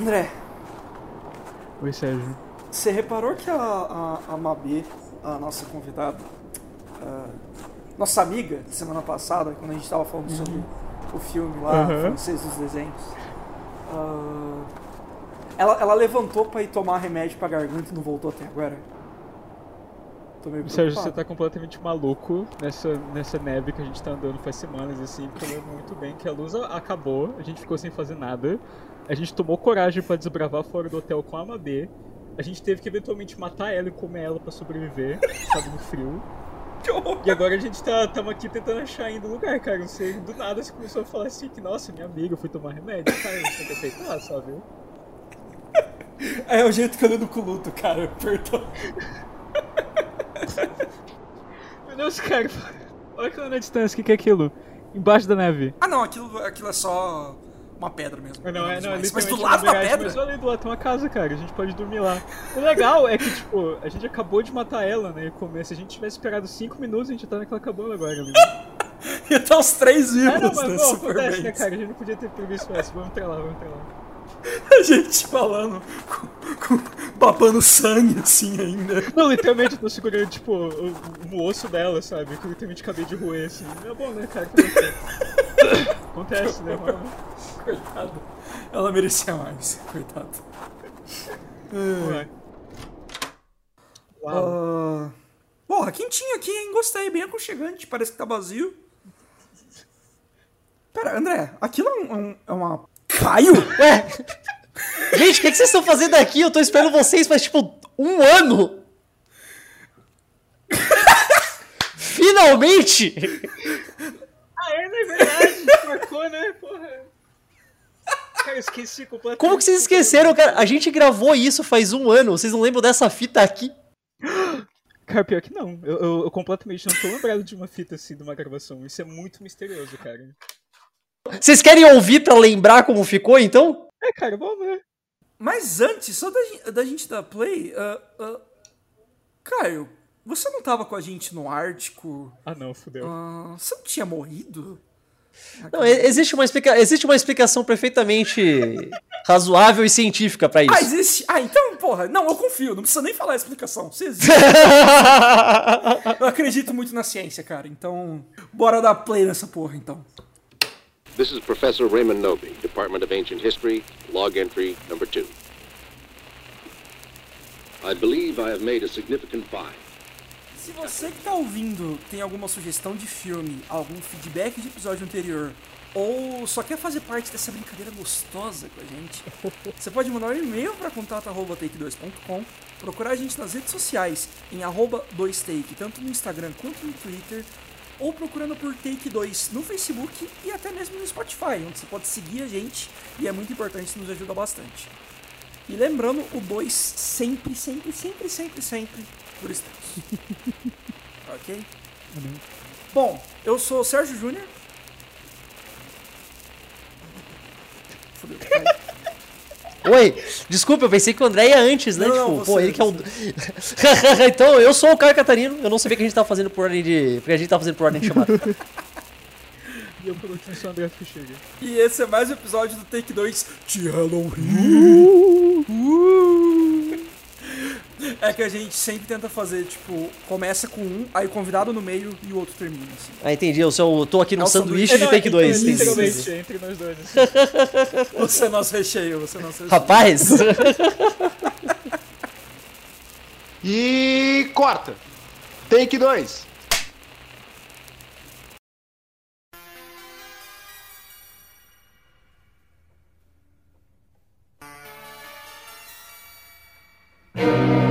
André, Oi, Sérgio. você reparou que a, a, a Mabê, a nossa convidada, a nossa amiga de semana passada, quando a gente tava falando sobre o filme lá, Uhum. francês dos desenhos, ah, ela, ela levantou pra ir tomar remédio pra garganta e não voltou até agora? Tô meio Sérgio, você tá completamente maluco nessa, nessa neve que a gente tá andando faz semanas, assim, porque eu lembro muito bem que a luz acabou, a gente ficou sem fazer nada, a gente tomou coragem pra desbravar fora do hotel com a Amabê, a gente teve que eventualmente matar ela e comer ela pra sobreviver, sabe, no frio. E agora a gente tá tamo aqui tentando achar ainda um lugar, cara. Não sei, do nada você começou a falar assim que, nossa, minha amiga, eu fui tomar remédio. Cara, gente tem que aceitar, sabe? É o jeito que eu lido com o luto, cara. Perdão. Meu Deus, cara, olha aquilo na distância, o que, que é aquilo? Embaixo da neve. Ah, não, aquilo, aquilo é só uma pedra mesmo. Não, é, não, é mas, mas do lado uma da miragem, Mas pedra? olha do lado, tem uma casa, cara, a gente pode dormir lá. O legal é que, tipo, a gente acabou de matar ela, né, e comer. Se a gente tivesse esperado 5 minutos, a gente tá naquela cabana agora, amigo. Ia tá os três vivos, Ah, não, né? mas, pô, super acontece, né, cara, a gente não podia ter previsto essa. Vamos entrar lá, vamos entrar lá. A gente falando, com, com, babando sangue assim ainda. Não, literalmente, eu tô segurando, tipo, o, o osso dela, sabe? Que eu literalmente acabei de roer, assim. É bom, né, cara? Acontece, Acontece né, mano? Coitado. Ela merecia mais, coitado. Vai. Uau. Ah, Porra, quentinho aqui, hein? Gostei, bem aconchegante. Parece que tá vazio. Pera, André, aquilo é, um- é um- é uma. Caio? Ué! Gente, o que, que vocês estão fazendo aqui? Eu tô esperando vocês faz tipo um ano! Finalmente! Ah, é, né? Verdade. Marcou, né? Porra. Cara, eu esqueci completamente. Como que vocês esqueceram, cara? A gente gravou isso faz um ano. Vocês não lembram dessa fita aqui? Cara, pior que não. Eu, eu- eu completamente não tô lembrado de uma fita assim, de uma gravação. Isso é muito misterioso, cara. Vocês querem ouvir pra lembrar como ficou, então? É, cara, vamos ver. Mas antes, só da, da gente dar play. ah, ah, Caio, você não tava com a gente no Ártico? Ah, não, fudeu. Ah, você não tinha morrido? Não, existe uma, explica... existe uma explicação perfeitamente razoável e científica pra Ah, isso. existe. Ah, então, porra, não, eu confio, não precisa nem falar a explicação. Você existe. Eu acredito muito na ciência, cara, então. Bora dar play nessa porra, então. This is Professor Raymond Noby, Department of Ancient History, log entry number two. I believe I have made a significant find. Se você que tá ouvindo tem alguma sugestão de filme, algum feedback de episódio anterior, ou só quer fazer parte dessa brincadeira gostosa com a gente, você pode mandar um e-mail para contato.take2.com, procurar a gente nas redes sociais em arroba 2take, tanto no Instagram quanto no Twitter, ou procurando por Take2 no Facebook e até mesmo no Spotify, onde você pode seguir a gente e é muito importante, nos ajuda bastante. E lembrando, o 2 sempre, sempre, sempre, sempre, sempre por extenso. ok? Bom, eu sou o Sérgio Júnior. Fudeu. Oi, desculpa, eu pensei que o André ia antes, né? Não, não, tipo, você, pô, ele que é o. então, eu sou o Caio Catarino, eu não sabia que a gente tava fazendo por ordem de. Porque a gente tava fazendo por ordem de chamada. E eu, por último, sou o André Fichega. E esse é mais um episódio do Take 2 de Halloween. Uh! É que a gente sempre tenta fazer, tipo, começa com um, aí o convidado no meio e o outro termina, assim. Ah, entendi. Eu sou, eu tô aqui no É sanduíche sanduíche. de take 2. É, literalmente, entre nós dois. Assim. Você é nosso recheio, você é nosso recheio. Rapaz, E corta. Take 2. Ah,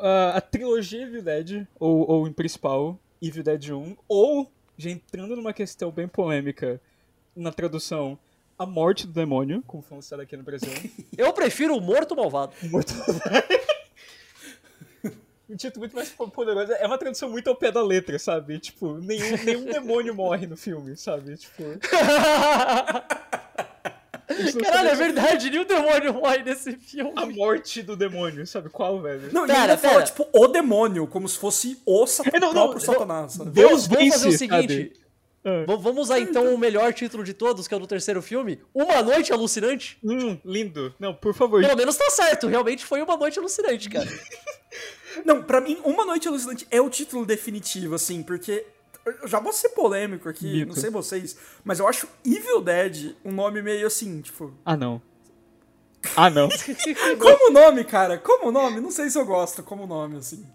Ah, a trilogia Evil Dead, ou, ou em principal, Evil Dead 1, ou, já entrando numa questão bem polêmica na tradução, A Morte do Demônio, como foi lançado aqui no Brasil. eu prefiro o morto malvado. Morto título muito mais poderoso. É uma tradução muito ao pé da letra, sabe? Tipo, nenhum, nenhum demônio morre no filme, sabe? Tipo. não Caralho, é verdade, nenhum demônio morre nesse filme. A morte do demônio, sabe? Qual, velho? Não, e Pera, ainda fala, tipo, o demônio, como se fosse o sat É, não, não, próprio não. Satanás? Deus Vamos fazer o seguinte. Ah. Vamos usar então o melhor título de todos, que é o do terceiro filme. Uma Noite Alucinante. Hum, lindo. Não, por favor. Pelo menos tá certo, realmente foi uma noite alucinante, cara. Não, pra mim, Uma Noite Alucinante é o título definitivo, assim, porque. Eu já vou ser polêmico aqui, Mito. não sei vocês, mas eu acho Evil Dead um nome meio assim, tipo. Ah, não. Ah, não. Como nome, cara? Como nome? Não sei se eu gosto como nome, assim.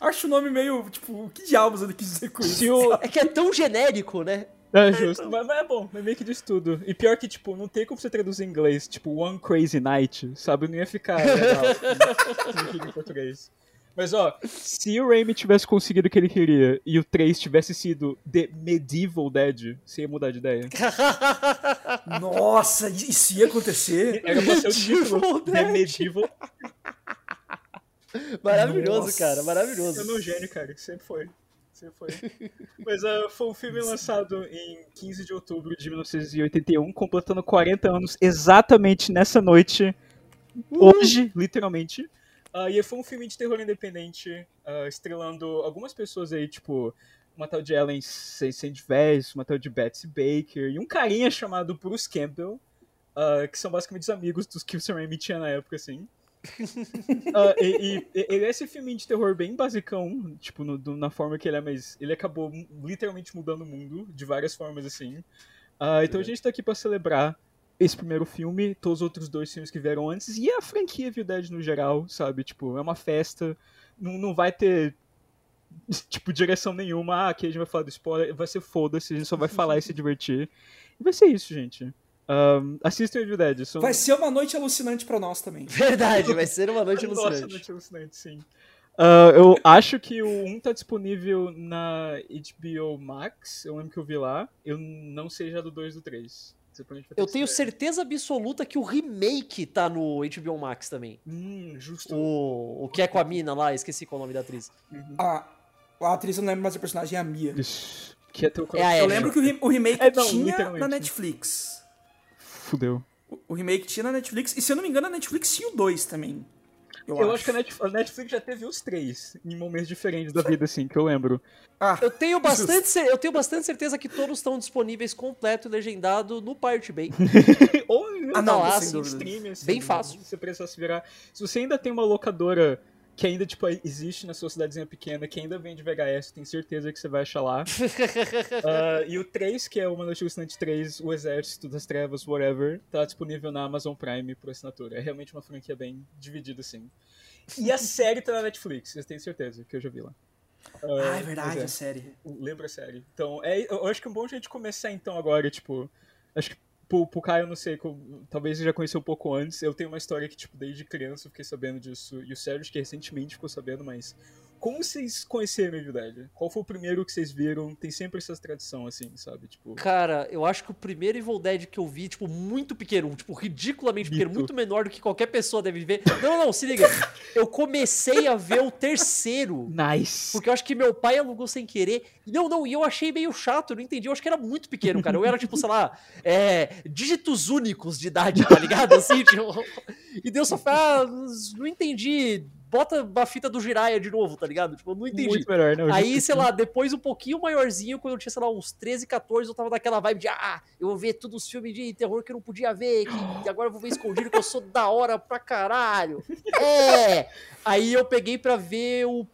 Acho o nome meio, tipo, que diabos ele quis dizer com isso? É que é tão genérico, né? É justo, mas, mas é bom, mas meio que diz tudo. E pior que, tipo, não tem como você traduzir em inglês, tipo, One Crazy Night, sabe? Não ia ficar legal em português. Mas ó, se o Raimi tivesse conseguido o que ele queria e o 3 tivesse sido The Medieval Dead, você ia mudar de ideia. Nossa, isso ia acontecer? Era pra ser o título, Medieval The Dead. Medieval. Maravilhoso, Nossa. cara, É maravilhoso. meu gênio, cara, que sempre foi. Sempre foi. Mas ah, foi um filme lançado em 15 de outubro de 1981, completando 40 anos exatamente nessa noite. Hoje, literalmente. Ah, e foi um filme de terror independente, ah, estrelando algumas pessoas aí, tipo, uma tal de Ellen. Vez, uma tal de Betsy Baker, e um carinha chamado Bruce Campbell, ah, que são basicamente os amigos dos que o Sam Raimi tinha na época, assim. Ah, e, e- ele é esse filme de terror bem basicão, tipo, no- do- na forma que ele é, mas ele acabou literalmente mudando o mundo de várias formas, assim. Ah, então a gente tá aqui pra celebrar esse primeiro filme, todos os outros dois filmes que vieram antes, e a franquia Evil Dead no geral, sabe? Tipo, é uma festa, não, não vai ter, tipo, direção nenhuma, ah, aqui a gente vai falar do spoiler, vai ser foda-se, a gente só vai falar e se divertir. E vai ser isso, gente. Um, assistam Evil Dead. São... Vai ser uma noite alucinante pra nós também. Verdade, vai ser uma noite Nossa, alucinante. noite alucinante, sim. Ah, eu acho que o 1 tá disponível na HBO Max. Eu lembro que eu vi lá. Eu não sei já do 2 e do 3. Eu tenho certeza absoluta que o remake tá no HBO Max também. Hum, justo. O, o que é com a mina lá, esqueci qual é o nome da atriz. A, a atriz eu não lembro mais o personagem, é a Mia. Ixi, Que é teu É a Eu lembro que o, re- o remake É, não, tinha na Netflix. Fudeu. O, o remake tinha na Netflix, e se eu não me engano, a Netflix tinha o 2 também. Eu, Eu, acho que a Netf- a Netflix já teve os três em momentos diferentes da vida, assim, que eu lembro. Ah, Eu tenho bastante, cer- eu tenho bastante certeza que todos estão disponíveis completo e legendado no Pirate Bay. Ou Ah, não, sem assim, stream, assim, Bem fácil. Se você precisar se virar. Se você ainda tem uma locadora que ainda, tipo, existe na sua cidadezinha pequena, que ainda vende VHS, tenho certeza que você vai achar lá. Ah, e o 3, que é o Uma Noite Alucinante 3, O Exército das Trevas, whatever, tá disponível na Amazon Prime por assinatura. É realmente uma franquia bem dividida, assim. E a série tá na Netflix, eu tenho certeza, que eu já vi lá. ah, é verdade, mas a série. Lembra a série. Então, é, eu acho que é um bom jeito de começar então agora, tipo. Acho que pro, pro Caio, eu não sei, talvez ele já conheceu um pouco antes. Eu tenho uma história que, tipo, desde criança eu fiquei sabendo disso. E o Sérgio, que recentemente ficou sabendo, mas. Como vocês conheceram Evil Dead? Qual foi o primeiro que vocês viram? Tem sempre essa tradição, assim, sabe? Tipo. Cara, eu acho que o primeiro Evil Dead que eu vi, tipo, muito pequeno, tipo, ridiculamente pequeno, Mito. muito menor do que qualquer pessoa deve ver. Não, não, se liga. Eu comecei a ver o terceiro. Nice! Porque eu acho que meu pai alugou sem querer. Não, não, e eu achei meio chato, eu não entendi. Eu acho que era muito pequeno, cara. Eu era, tipo, sei lá, é, dígitos únicos de idade, tá ligado? Assim, tipo. E Deus só fala, ah, não entendi. Bota a fita do Jiraiya de novo, tá ligado? Tipo, eu não entendi. Muito melhor, né? Aí, sei lá, depois um pouquinho maiorzinho, quando eu tinha, sei lá, uns 13, 14, eu tava naquela vibe de, ah, eu vou ver todos os filmes de terror que eu não podia ver, que agora eu vou ver escondido, que eu sou da hora pra caralho. É! Aí eu peguei pra ver o,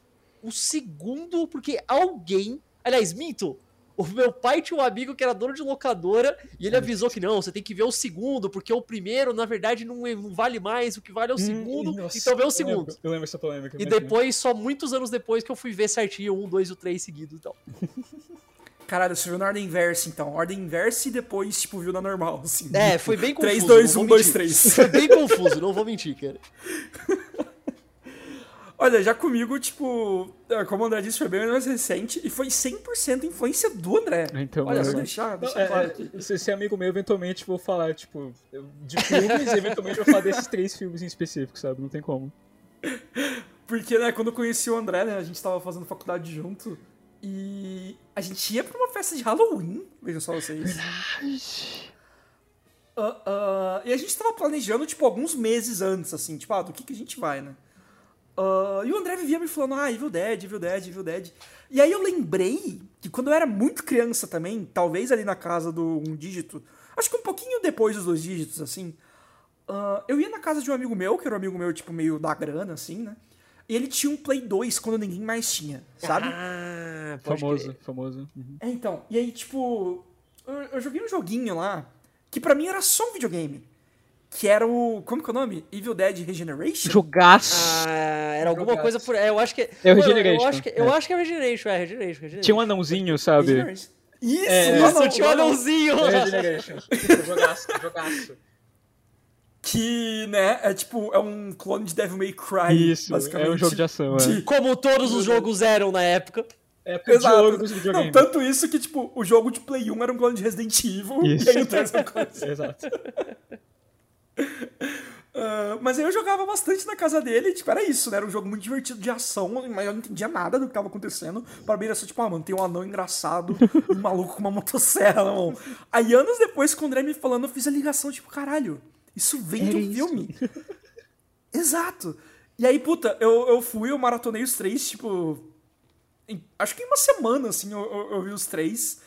o segundo, porque alguém, aliás, minto, o meu pai tinha um amigo que era dono de locadora e ele avisou que não, você tem que ver o segundo, porque o primeiro, na verdade, não, é- não vale mais, o que vale é o segundo, Hum, nossa, então vê o eu segundo. lembro- Eu lembro essa polêmica. E depois, só muitos anos depois, que eu fui ver certinho um, dois e o três seguidos e tal. Caralho, você viu na ordem inversa, então. Ordem inversa e depois, tipo, viu na normal, assim. É, foi bem confuso. 3, 2, não 1, vou 2, mentir. 3. Foi bem confuso, não vou mentir, cara. Olha, já comigo, tipo, é, como o André disse, foi bem mais recente e foi 100% influência do André. Então, Olha, eu- só deixar, Não, deixar é, claro é, aqui. se ser amigo meu, eventualmente vou falar, tipo, de filmes, e eventualmente vou falar desses três filmes em específico, sabe? Não tem como. Porque, né, quando eu conheci o André, né, a gente tava fazendo faculdade junto. E a gente ia pra uma festa de Halloween, vejam só vocês. Ah, ah, e a gente tava planejando, tipo, alguns meses antes, assim, tipo, ah, do que, que a gente vai, né? Ah, e o André vivia me falando, ah, Evil Dead, Evil Dead, Evil Dead. E aí eu lembrei que quando eu era muito criança também, talvez ali na casa do um dígito, acho que um pouquinho depois dos dois dígitos, assim, ah, eu ia na casa de um amigo meu, que era um amigo meu, tipo, meio da grana, assim, né? E ele tinha um Play 2 quando ninguém mais tinha, sabe? Ah, Famoso, crer. famoso. Uhum. É, então. E aí, tipo, eu, eu joguei um joguinho lá que pra mim era só um videogame. Que era o. Como que é o nome? Evil Dead Regeneration? Jogaço! Ah, era alguma Jogaço. coisa por. É, eu acho que. É o eu- Regeneration, Eu acho que, eu é. acho que é Regeneration, é Regeneration. Regeneration. Tinha um anãozinho, sabe? Regeneration. Isso, É, Isso, tinha um não, anãozinho. É Regeneration. Jogaço, jogaço. Que, né, é tipo, é um clone de Devil May Cry. Isso, basicamente. é um jogo de ação, é. Como todos os jogos eram na época. É época Exato. Não, tanto isso que, tipo, o jogo de Play 1 era um clone de Resident Evil. Isso. E aí o 3 é um clone de Exato. Ah, mas aí eu jogava bastante na casa dele, tipo, era isso, né? Era um jogo muito divertido de ação, mas eu não entendia nada do que tava acontecendo. Pra mim era só, tipo, ah, mano, tem um anão engraçado, um maluco com uma motosserra na mão. Aí anos depois, com o André me falando, eu fiz a ligação, tipo, caralho, isso vem Era do isso. filme. Exato. E aí, puta, eu, eu fui, eu maratonei os três, tipo. em- acho que em uma semana, assim, eu, eu, eu vi os três.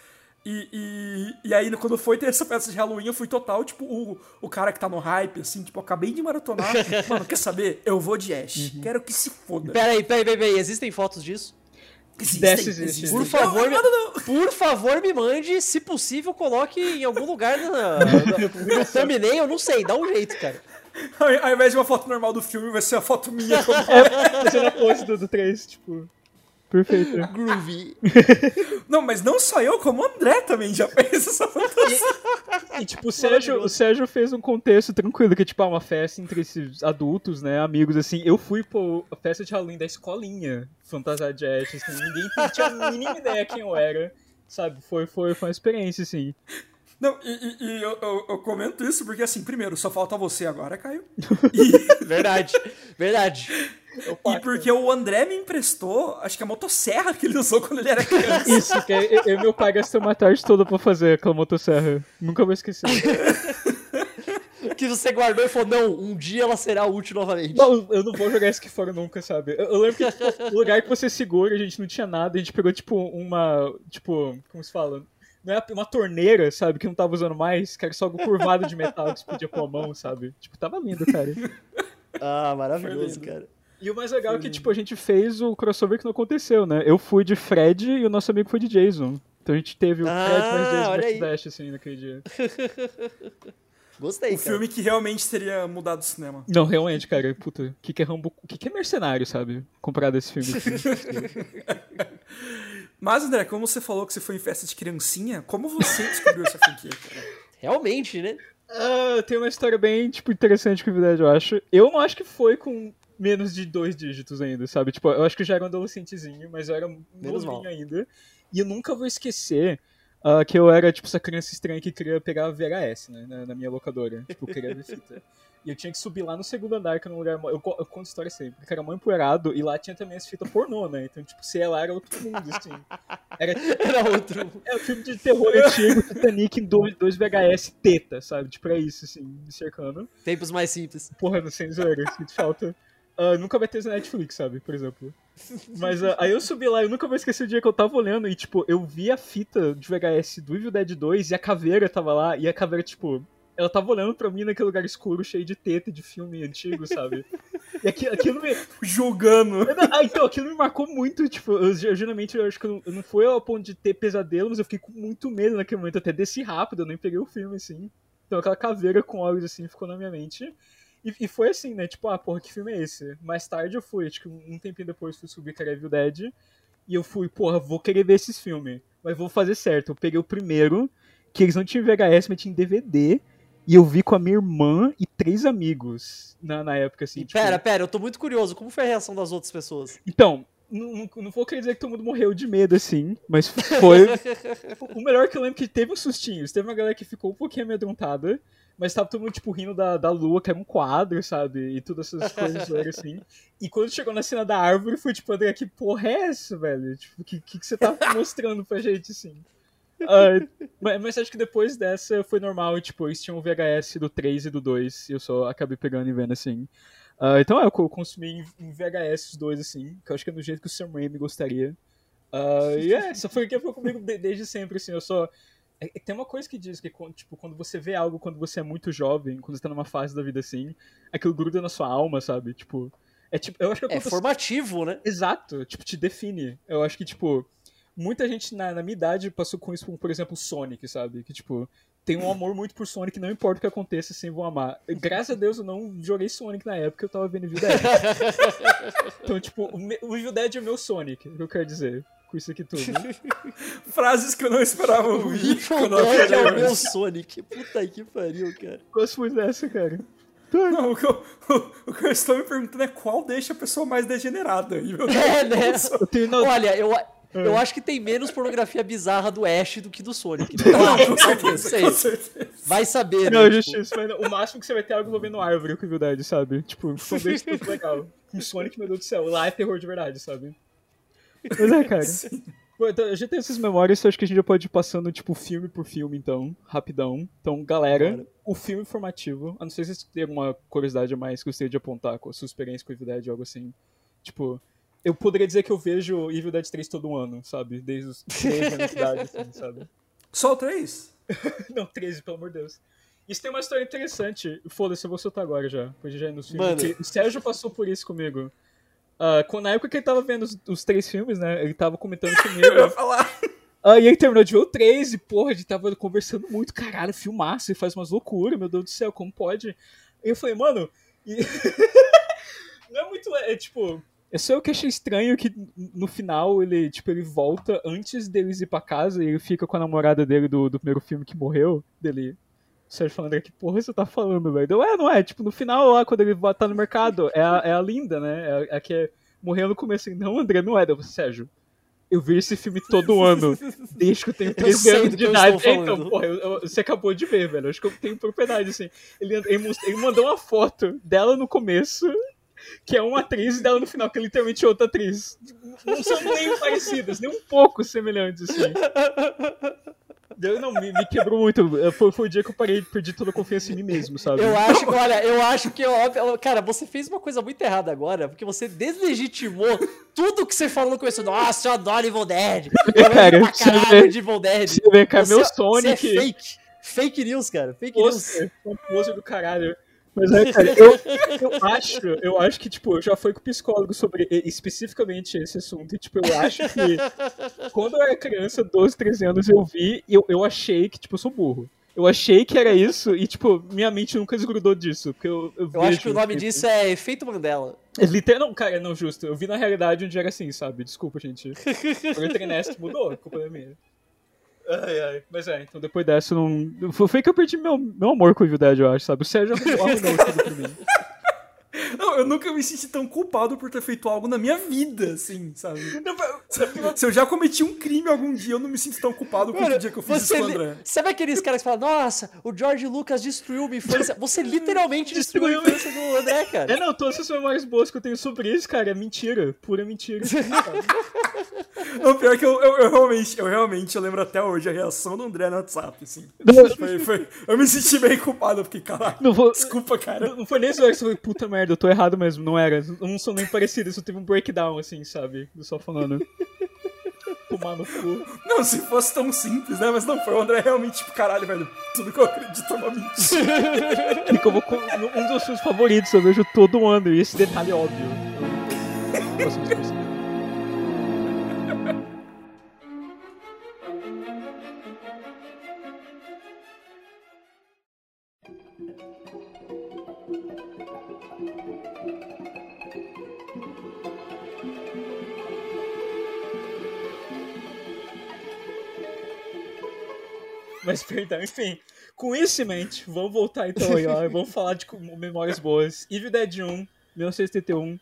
E, e, e aí, quando foi ter essa peça de Halloween, eu fui total, tipo, o, o cara que tá no hype, assim, tipo, eu acabei de maratonar. Mano, quer saber? Eu vou de Ash. Quero que se foda. Peraí, peraí, peraí, peraí. Existem fotos disso? Existem, Desse existe. existem. Por favor, não, não, não. Por favor, me mande. Se possível, coloque em algum lugar na, na, no thumbnail. Eu não sei, dá um jeito, cara. Ao, invés de uma foto normal do filme, vai ser a foto minha. como- Esse era a pose do, do 3, tipo. Perfeito. Groovy. não, mas não só eu, como o André também já fez essa fantasia. E tipo, o Sérgio, o Sérgio fez um contexto tranquilo, que tipo, ah, uma festa entre esses adultos, né, amigos, assim. Eu fui pra a festa de Halloween da escolinha fantasiar de Ash, assim, ninguém tinha a mínima ideia quem eu era, sabe? Foi, foi, foi uma experiência, assim. Não, e, e- e eu, eu- eu comento isso porque, assim, primeiro, só falta você agora, Caio. Verdade. Verdade. E porque o André me emprestou, acho que a motosserra que ele usou quando ele era criança. Isso, que eu eu e meu pai gastamos uma tarde toda pra fazer aquela motosserra. Nunca vou esquecer. Que você guardou e falou: não, um dia ela será útil novamente. Não, eu não vou jogar isso aqui fora nunca, sabe? Eu, eu lembro que tipo, o lugar que você segura, a gente não tinha nada, a gente pegou, tipo, uma. Tipo, como se fala? Não é uma torneira, sabe? Que não tava usando mais, que era só algo curvado de metal que você podia pôr a mão, sabe? Tipo, tava lindo, cara. Ah, maravilhoso, cara. E o mais legal é que, tipo, a gente fez o crossover que não aconteceu, né? Eu fui de Fred e o nosso amigo foi de Jason. Então a gente teve o Ah, Fred mais Jason. Backslash, assim, naquele dia. Gostei, O cara. filme que realmente teria mudado o cinema. Não, realmente, cara, puta, o que, que é Rambo. O que, que é mercenário, sabe? Comparado a esse filme. assim. Mas, André, como você falou que você foi em festa de criancinha, como você descobriu essa franquia? cara? Realmente, né? Ah, tem uma história bem, tipo, interessante com verdade, eu acho. Eu não acho que foi com menos de dois dígitos ainda, sabe? Tipo, eu acho que eu já era um adolescentezinho, mas eu era Menos novinho mal. ainda. E eu nunca vou esquecer ah, que eu era, tipo, essa criança estranha que queria pegar VHS, né? Na, na minha locadora. Tipo, eu queria ver fita. E eu tinha que subir lá no segundo andar, que era um lugar. Eu, eu conto história sempre, que era mó empoeirado, e lá tinha também as fitas pornô, né? Então, tipo, se ela era outro mundo, assim. Era Era outro. é um filme de terror antigo, Titanic em dois, dois VHS teta, sabe? Tipo, é isso, assim, me cercando. Tempos mais simples. Porra, não sem zoeira, sinto falta. Ah, nunca vai ter isso na Netflix, sabe? Por exemplo. Mas ah, aí eu subi lá, eu nunca vou esquecer o dia que eu tava olhando e, tipo, eu vi a fita de VHS do Evil Dead 2 e a caveira tava lá, e a caveira, tipo, ela tava olhando pra mim naquele lugar escuro, cheio de teta de filme antigo, sabe? E aquilo, aquilo me, Julgando. ah, então, aquilo me marcou muito, tipo, eu, eu, geralmente eu acho que eu não, eu não foi ao ponto de ter pesadelo, mas eu fiquei com muito medo naquele momento, eu até desci rápido, eu nem peguei o filme, assim. Então aquela caveira com olhos, assim, ficou na minha mente. E, e foi assim, né, tipo, ah, porra, que filme é esse? Mais tarde eu fui, acho que um tempinho depois fui subir que era Evil Dead, e eu fui, porra, vou querer ver esses filmes, mas vou fazer certo. Eu peguei o primeiro, que eles não tinham VHS, mas tinham DVD, e eu vi com a minha irmã e três amigos na, na época, assim. E tipo, pera, pera, eu tô muito curioso. Como foi a reação das outras pessoas? então, não, não, não vou querer dizer que todo mundo morreu de medo, assim, mas foi. o melhor é que eu lembro que teve uns sustinhos. Teve uma galera que ficou um pouquinho amedrontada, Mas tava todo mundo, tipo, rindo da, da lua, que era um quadro, sabe? E todas essas coisas assim. E quando chegou na cena da árvore, foi tipo, André, que porra é essa, velho? Tipo, o que, que, que você tá mostrando pra gente, assim? Ah, mas, mas acho que depois dessa foi normal, tipo, eles tinham o VHS do 3 e do 2, e eu só acabei pegando e vendo, assim. Ah, então é, eu co- consumi em, VHS os dois, assim, que eu acho que é do jeito que o Sam Raimi gostaria. Ah, e é, essa foi o que foi comigo de- desde sempre, assim, eu só... é- é- tem uma coisa que diz que, tipo, quando você vê algo quando você é muito jovem, quando você tá numa fase da vida assim, aquilo gruda na sua alma, sabe? Tipo, é tipo, eu acho que É acontece- formativo, né? Exato, tipo, te define. Eu acho que, tipo, muita gente na, na minha idade passou com isso por exemplo, Sonic, sabe? Que, tipo, tem um amor muito por Sonic, não importa o que aconteça, sempre vão amar. Graças a Deus eu não joguei Sonic na época, eu tava vendo Evil Dead. então, tipo, o, Evil Dead é meu Sonic, é o que eu quero dizer com isso aqui tudo. Frases que eu não esperava ouvir. Quando eu é o meu. Sonic. Puta que pariu, cara. Gosto muito dessa, cara. Não, o que, eu, o, o que eu estou me perguntando é qual deixa a pessoa mais degenerada. E meu Deus, É, né? Eu. Olha, eu, É. eu acho que tem menos pornografia bizarra do Ash do que do Sonic. Né? Não, com Não certeza, sei. com certeza. Vai saber, Não, né? Tipo, justiça, mas o máximo que você vai ter é algo envolvendo árvore com Evil Dead, sabe? Tipo, foi bem muito legal. Com Sonic, meu Deus do céu, lá é terror de verdade, sabe? Mas é, cara. Pô, então, eu já tenho essas memórias, acho que a gente já pode ir passando, tipo, filme por filme, então, rapidão. Então, galera, Bora. o filme formativo, a não ser se vocês têm alguma curiosidade a mais que gostaria de apontar com a sua experiência com Evil Dead, algo assim. Tipo, eu poderia dizer que eu vejo Evil Dead 3 todo ano, sabe? Desde os 13 anos de idade, assim, sabe? Só o 3? Não, 13, pelo amor de Deus. Isso tem uma história interessante. Foda-se, eu vou soltar agora já. Depois já ir nos filmes. Sérgio passou por isso comigo. Quando, na época que ele tava vendo os, os três filmes, né? Ele tava comentando Eu ia comigo. falar. E ele terminou de ver o 3 e, porra, a gente tava conversando muito. Caralho, filmaço, ele faz umas loucuras, meu Deus do céu, como pode? E eu falei, mano. e- Não é muito. É tipo. É só eu que achei estranho que no final ele, tipo, ele volta antes deles ir pra casa e ele fica com a namorada dele do, do primeiro filme que morreu. Dele. Sérgio falando, que porra você tá falando, velho? Eu, É, não é? Tipo, no final lá, quando ele tá no mercado, é a, é a linda, né? É a, a que morreu no começo. Assim, não, André, não é. Sérgio, eu vejo esse filme todo ano, desde que eu tenho 13 sei anos de idade. É, então, porra, eu- eu- você acabou de ver, velho. Acho que eu tenho propriedade, assim. Ele, ele, ele mandou uma foto dela no começo, que é uma atriz, e dela no final, que é literalmente outra atriz. Não são nem parecidas, nem um pouco semelhantes, assim. Eu, não, me, me quebrou muito. Foi, foi o dia que eu parei, perdi toda a confiança em mim mesmo, sabe? Eu acho, olha, eu acho que, óbvio, cara, você fez uma coisa muito errada agora, porque você deslegitimou tudo que você falou no começo. Nossa, eu adoro Evil Dead. Eu Cara, pra caralho de Evil Dead. Você vê, cara, meu Você- Você Sonic. é fake. Fake news, cara. Fake news. pôster, um pôster do caralho. Mas é, cara, eu, eu acho, eu acho que, tipo, eu já fui com o psicólogo sobre especificamente esse assunto. E, tipo, eu acho que quando eu era criança, 12, 13 anos, eu vi e eu, eu achei que, tipo, eu sou burro. Eu achei que era isso e, tipo, minha mente nunca desgrudou disso. Porque eu, eu, Eu acho que o nome tipo, disso é Efeito Mandela. é liter... Não, cara, não, justo. Eu vi na realidade onde era assim, sabe? Desculpa, gente. Entrei nessa, mudou, culpa é minha. Ai, ai. Mas é, então depois dessa, não. Foi que eu perdi meu, meu amor com o Evil Dead, eu acho, sabe? O Sérgio arrumou arrumou tudo pra mim. Não, eu nunca me senti tão culpado por ter feito algo na minha vida, assim, sabe? Se eu já cometi um crime algum dia, eu não me sinto tão culpado quanto Mano, o dia que eu fiz isso com o li- André. Sabe aqueles caras que falam, nossa, o George Lucas destruiu minha infância? Você literalmente destruiu a infância do André, cara. É, não, todas as memórias boas que eu tenho sobre isso, cara, é mentira. Pura mentira. Não, pior que eu, eu, eu realmente, eu realmente, eu lembro até hoje a reação do André no WhatsApp, assim. Foi, foi, eu me senti bem culpado, eu fiquei, caralho, Não vou. desculpa, cara. Não, não foi nem isso, eu falei, puta merda, eu tô errado mesmo, não era. Eu não sou nem parecido, só teve um breakdown, assim, sabe? Eu só falando. Tomar no cu. Não, se fosse tão simples, né? Mas não foi. O André realmente, tipo, caralho, velho, tudo que eu acredito é uma mentira. É com um dos filmes favoritos, eu vejo todo ano, e esse detalhe é óbvio. Eu Mas perdão, enfim. Com isso em mente, vamos voltar então aí, ó. Vamos falar de memórias boas. Evil Dead 1, 1971.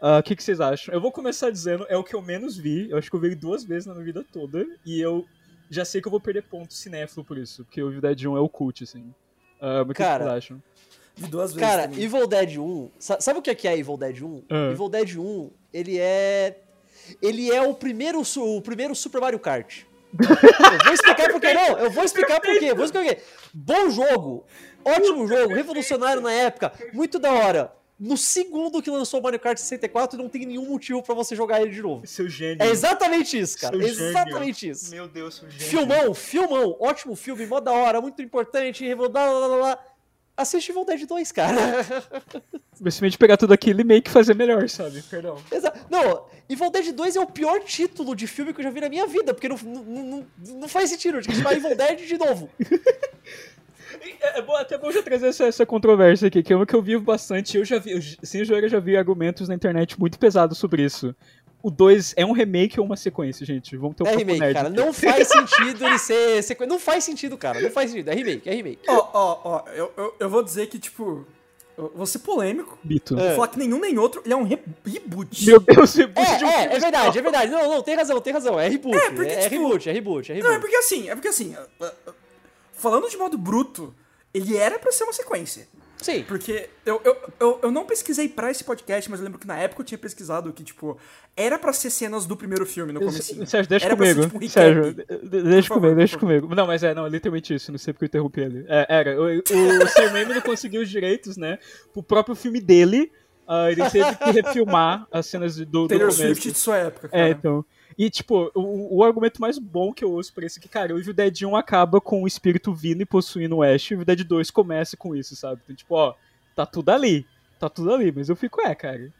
Ah, O que, que vocês acham? Eu vou começar dizendo, é o que eu menos vi. Eu acho que eu vi duas vezes na minha vida toda. E eu já sei que eu vou perder ponto cinéfilo por isso. Porque o Evil Dead 1 é o cult, assim. Ah, mas o que vocês acham? Vi duas vezes. Cara, também. Evil Dead 1, sa- sabe o que é que é Evil Dead 1? Ah. Evil Dead 1, ele é ele é o primeiro o primeiro Super Mario Kart. Eu vou explicar por que não, eu vou explicar por quê, eu vou explicar por quê. Bom jogo, ótimo jogo, revolucionário na época, muito da hora. No segundo que lançou o Mario Kart 64, não tem nenhum motivo pra você jogar ele de novo. Seu gênio. É exatamente isso, cara. Seu gênio. Exatamente isso. Meu Deus, seu gênio. Filmão, filmão, ótimo filme, mó da hora, muito importante, blá, blá, blá, blá. Assiste Evil Dead 2, cara. Simplesmente pegar tudo aquilo e meio que fazer melhor, sabe? Perdão. Exa- Não, Evil Dead 2 é o pior título de filme que eu já vi na minha vida, porque não, não, não, não faz sentido. Tinha que chamar Evil Dead de novo. É, é bom, até bom já trazer essa, essa controvérsia aqui, que é uma que eu vivo bastante. Eu já vi, eu, sem jogar, eu já vi argumentos na internet muito pesados sobre isso. O 2 é um remake ou uma sequência, gente? Vamos ter um É remake, nerd cara. Não faz sentido ele ser sequ... Não faz sentido, cara. Não faz sentido. É remake, é remake. Ó, ó, ó, eu, vou dizer que, tipo, eu vou ser polêmico. Bito. É. Vou falar que nenhum nem outro, ele é um re- reboot. Meu Deus, reboot de um É, é, filme é verdade, é verdade. Não, não, tem razão, tem razão. É reboot. É, porque, é, tipo, reboot, é reboot, é Não, é reboot. porque assim, é porque assim, uh, uh, falando de modo bruto, ele era pra ser uma sequência. Sim. Porque eu, eu, eu, eu não pesquisei pra esse podcast, mas eu lembro que na época eu tinha pesquisado que, tipo, era pra ser cenas do primeiro filme no comecinho. Sérgio, deixa era pra ser, comigo. tipo, um. Sérgio, de- de- deixa favor, comigo, deixa comigo. Não, mas é, não, é literalmente isso. Não sei porque eu interrompi ele. É, era. O, o Sam Raimi não conseguiu os direitos, né? Pro próprio filme dele. ah, ele teve que refilmar as cenas do, do Taylor começo. Swift de sua época, cara. É, então. E, tipo, o, o argumento mais bom que eu uso pra isso é que, cara, o Evil Dead 1 acaba com o espírito vindo e possuindo o Ash, e o Evil Dead 2 começa com isso, sabe? Então, tipo, ó, tá tudo ali. Tá tudo ali, mas eu fico, é, cara.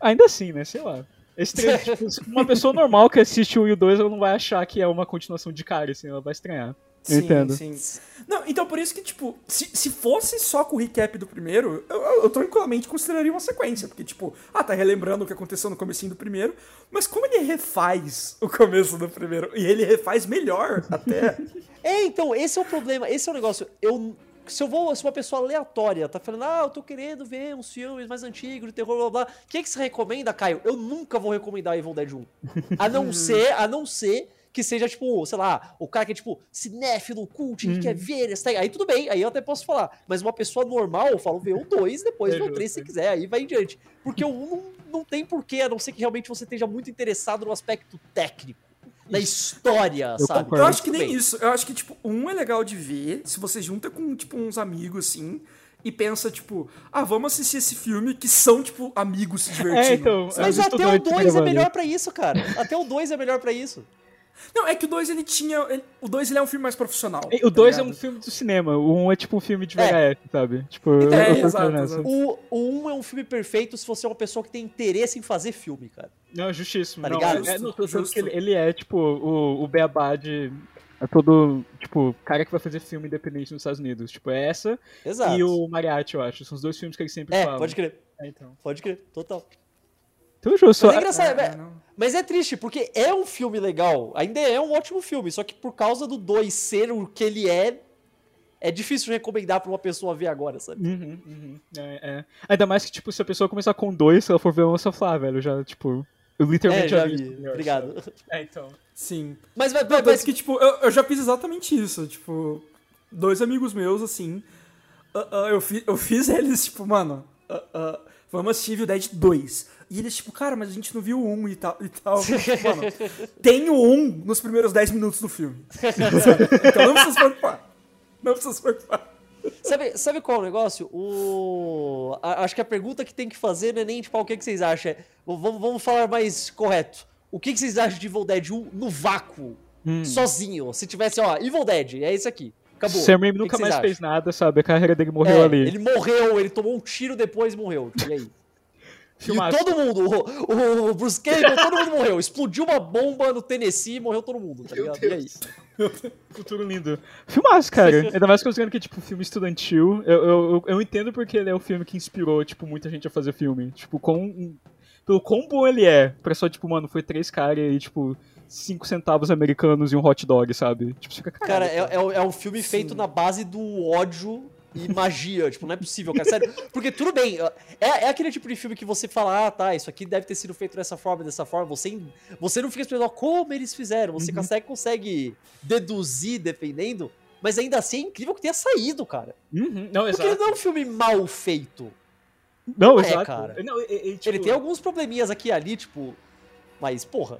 Ainda assim, né? Sei lá. Esse trailer, tipo, uma pessoa normal que assiste o 1 o 2, ela não vai achar que é uma continuação de cara, assim, ela vai estranhar. Sim, entendo. sim. Não, então por isso que, tipo, se, se fosse só com o recap do primeiro, eu, eu, eu tranquilamente consideraria uma sequência. Porque, tipo, ah, tá relembrando o que aconteceu no comecinho do primeiro. Mas como ele refaz o começo do primeiro, e ele refaz melhor até. É, então, esse é o problema, esse é o negócio. Eu, se eu vou, se uma pessoa aleatória tá falando, ah, eu tô querendo ver uns filmes mais antigos de terror, blá blá, o que, que você recomenda, Caio? Eu nunca vou recomendar Evil Dead 1. A não ser, a não ser que seja, tipo, sei lá, o cara que é, tipo, cinéfilo, cult, que quer ver, esse aí tudo bem, aí eu até posso falar. Mas uma pessoa normal, eu falo, vê o 2, depois É vê o justo, 3 se é. quiser, aí vai em diante. Porque o 1 não, não tem porquê, a não ser que realmente você esteja muito interessado no aspecto técnico. Da história, Eu sabe? concordo. Eu acho que nem isso. Eu acho que, tipo, um é legal de ver se você junta com, tipo, uns amigos, assim, e pensa, tipo, ah, vamos assistir esse filme que são, tipo, amigos se divertindo. É, então. Mas até o estudantes 2 é melhor pra isso, cara. Até o 2 é melhor pra isso. Não, é que o 2 ele tinha. ele- o 2 ele é um filme mais profissional. O 2 tá é um filme do cinema, o 1 um é tipo um filme de É. VHS, sabe? Tipo, É, exato, exato. O, o 1 é um filme perfeito se você é uma pessoa que tem interesse em fazer filme, cara. Não, justíssimo. Tá não, ligado? É, não, tô Justo, ele, ele é, tipo, o, o beabá de. É todo, tipo, cara que vai fazer filme independente nos Estados Unidos. Tipo, é essa Exato. e o Mariachi, eu acho. São os dois filmes que ele sempre É, fala. pode crer. É, então. Pode crer, total. Então. Mas é engraçado, É, não. mas é triste, porque é um filme legal. Ainda é um ótimo filme, só que por causa do 2 ser o que ele é, é difícil recomendar pra uma pessoa ver agora, sabe? Uhum, uhum. É, é. Ainda mais que, tipo, se a pessoa começar com dois, se ela for ver uma, só falar, ah, velho, já, tipo. Eu literalmente É, já vi. vi. melhor, Obrigado. É, então. Sim. Mas, mas, mas, tanto que, tipo, eu, eu já fiz exatamente isso. Tipo, dois amigos meus, assim. ah, ah, eu, fi, eu fiz eles, tipo, mano, ah, vamos assistir Evil Dead 2. E eles, tipo, cara, mas a gente não viu o 1 e tal. E tal. Mano, tem o 1 nos primeiros 10 minutos do filme. então não precisa se preocupar. Não precisa se preocupar. Sabe, sabe qual é o negócio? O... a- acho que a pergunta que tem que fazer não é nem tipo, ah, o que, que vocês acham. É, vamos, vamos falar mais correto. O que, que vocês acham de Evil Dead 1 no vácuo? Sozinho. Se tivesse, ó, Evil Dead, é isso aqui. Acabou. Sam Raimi nunca que mais vocês fez acham? nada, sabe? A carreira dele morreu É, ali. Ele morreu, ele tomou um tiro depois e morreu. E aí? Filmaço. E todo mundo, o, o- o Bruce Campbell, todo mundo morreu. Explodiu uma bomba no Tennessee e morreu todo mundo, tá ligado? E aí? Futuro lindo. Filmaço, cara. Ainda mais considerando que, tipo, filme estudantil. Eu, eu, eu, entendo porque ele é o filme que inspirou, tipo, muita gente a fazer filme. Tipo, com. Pelo quão bom ele é. Pra só, tipo, mano, foi três caras e, tipo, cinco centavos americanos e um hot dog, sabe? Tipo, você fica, Cara, caralho. é, é, é um filme feito na base do ódio e magia. tipo, não é possível, cara. Sério. Porque tudo bem, é, é aquele tipo de filme que você fala, ah, tá, isso aqui deve ter sido feito dessa forma, dessa forma. Você, você não fica esperando como eles fizeram. Você consegue, consegue deduzir, dependendo. Mas ainda assim é incrível que tenha saído, cara. Uhum, Não, Porque ele não é um filme mal feito. Não, é, exato. cara. Não, e- e- tipo, Ele tem alguns probleminhas aqui e ali, tipo. Mas, porra.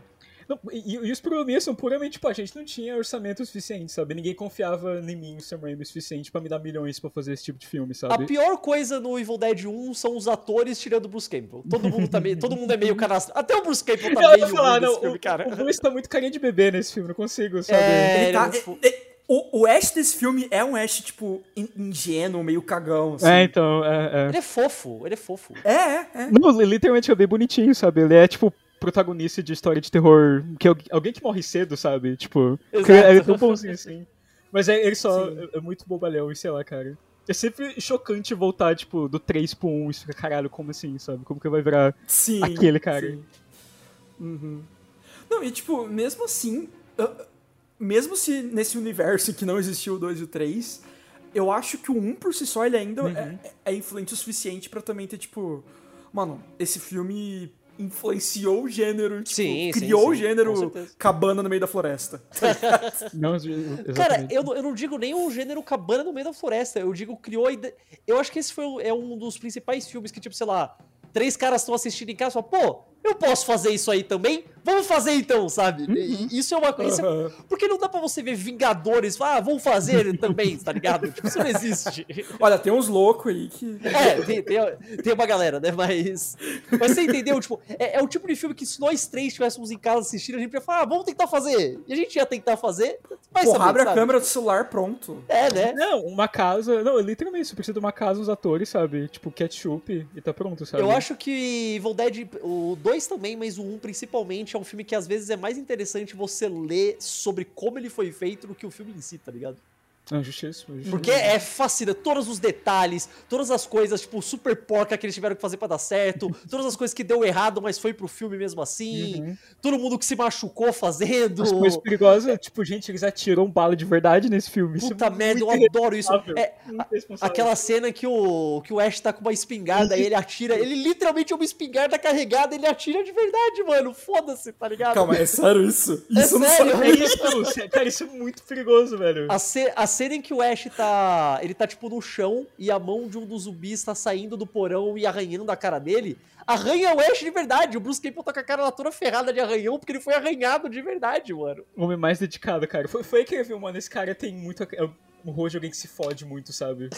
Não, e, e os problemas são puramente, tipo, a gente não tinha orçamento suficiente, sabe? Ninguém confiava em mim, Sam Raimi, o suficiente pra me dar milhões pra fazer esse tipo de filme, A sabe? pior coisa no Evil Dead 1 são os atores tirando o Bruce Campbell. Todo mundo, tá meio, todo mundo é meio canastrão. Até o Bruce Campbell tá Eu meio ia falar, não, filme, o, cara. o Bruce tá muito carinha de bebê nesse filme, não consigo, sabe? É, Ele tá- ele é é- é- o, o Ash desse filme é um Ash, tipo, in- ingênuo, meio cagão, assim. É, então, é, Ele é fofo, ele é fofo. É, é, é. Não, literalmente é bem bonitinho, sabe? Ele é, tipo, protagonista de história de terror. Que al- alguém que morre cedo, sabe? Tipo, porque Exato. ele é tão bonzinho assim. Mas é, ele só Sim. é, é muito bobalhão, e sei lá, cara. É sempre chocante voltar, tipo, do 3 pro 1 e ficar, caralho, como assim, sabe? Como que vai virar Sim. aquele cara? sim. Uhum. Não, e tipo, mesmo assim, ah, mesmo se nesse universo que não existiu o 2 e o 3, eu acho que o 1 por si só ele ainda Uhum. é, é influente o suficiente pra também ter, tipo, mano, esse filme influenciou o gênero, tipo, Sim, sim, criou o sim, gênero com certeza. cabana no meio da floresta. Não, ex- exatamente. Cara, eu, não- eu não digo nem o gênero cabana no meio da floresta, eu digo criou a ide... Eu acho que esse foi o- é um dos principais filmes que, tipo, sei lá, três caras estão assistindo em casa e falam, pô, eu posso fazer isso aí também? Vamos fazer então, sabe? E- Isso é uma coisa. Aham. Porque não dá pra você ver Vingadores, ah, vamos fazer também, tá ligado? Tipo, isso não existe. Olha, tem uns loucos aí que. É, tem, tem, tem uma galera, né? Mas. Mas você entendeu? Tipo, é, é o tipo de filme que se nós três estivéssemos em casa assistindo, a gente ia falar, ah, vamos tentar fazer. E a gente ia tentar fazer. Vai Porra, saber, abre a sabe? câmera do celular, pronto. É, né? Não, uma casa. Não, literalmente, você precisa de uma casa, uns atores, sabe? Tipo, ketchup e tá pronto, sabe? Eu acho que Evil Dead, o 2 também, mas o 1 principalmente, é um filme que às vezes é mais interessante você ler sobre como ele foi feito do que o filme em si, tá ligado? Não, justíssimo, justíssimo. Porque é fascinante, todos os detalhes, todas as coisas, tipo, super porca que eles tiveram que fazer pra dar certo, todas as coisas que deu errado, mas foi pro filme mesmo assim, Uhum. todo mundo que se machucou fazendo. As coisas perigosas, tipo, gente, eles atiram bala de verdade nesse filme. Isso Puta é merda, eu adoro isso. É, aquela cena que o, que o Ash tá com uma espingarda e ele atira, ele literalmente é uma espingarda carregada, ele atira de verdade, mano. Foda-se, tá ligado? Calma, é sério isso? É Isso eu não sério? sabia. É isso, cara, isso é muito perigoso, velho. A, ce- a cena em que o Ash tá. Ele tá, tipo, no chão e a mão de um dos zumbis tá saindo do porão e arranhando a cara dele. Arranha o Ash de verdade. O Bruce Campbell tá com a cara toda ferrada de arranhão porque ele foi arranhado de verdade, mano. O homem mais dedicado, cara. Foi, foi aí que eu vi, mano, esse cara tem muito. É um rosto de alguém que se fode muito, sabe?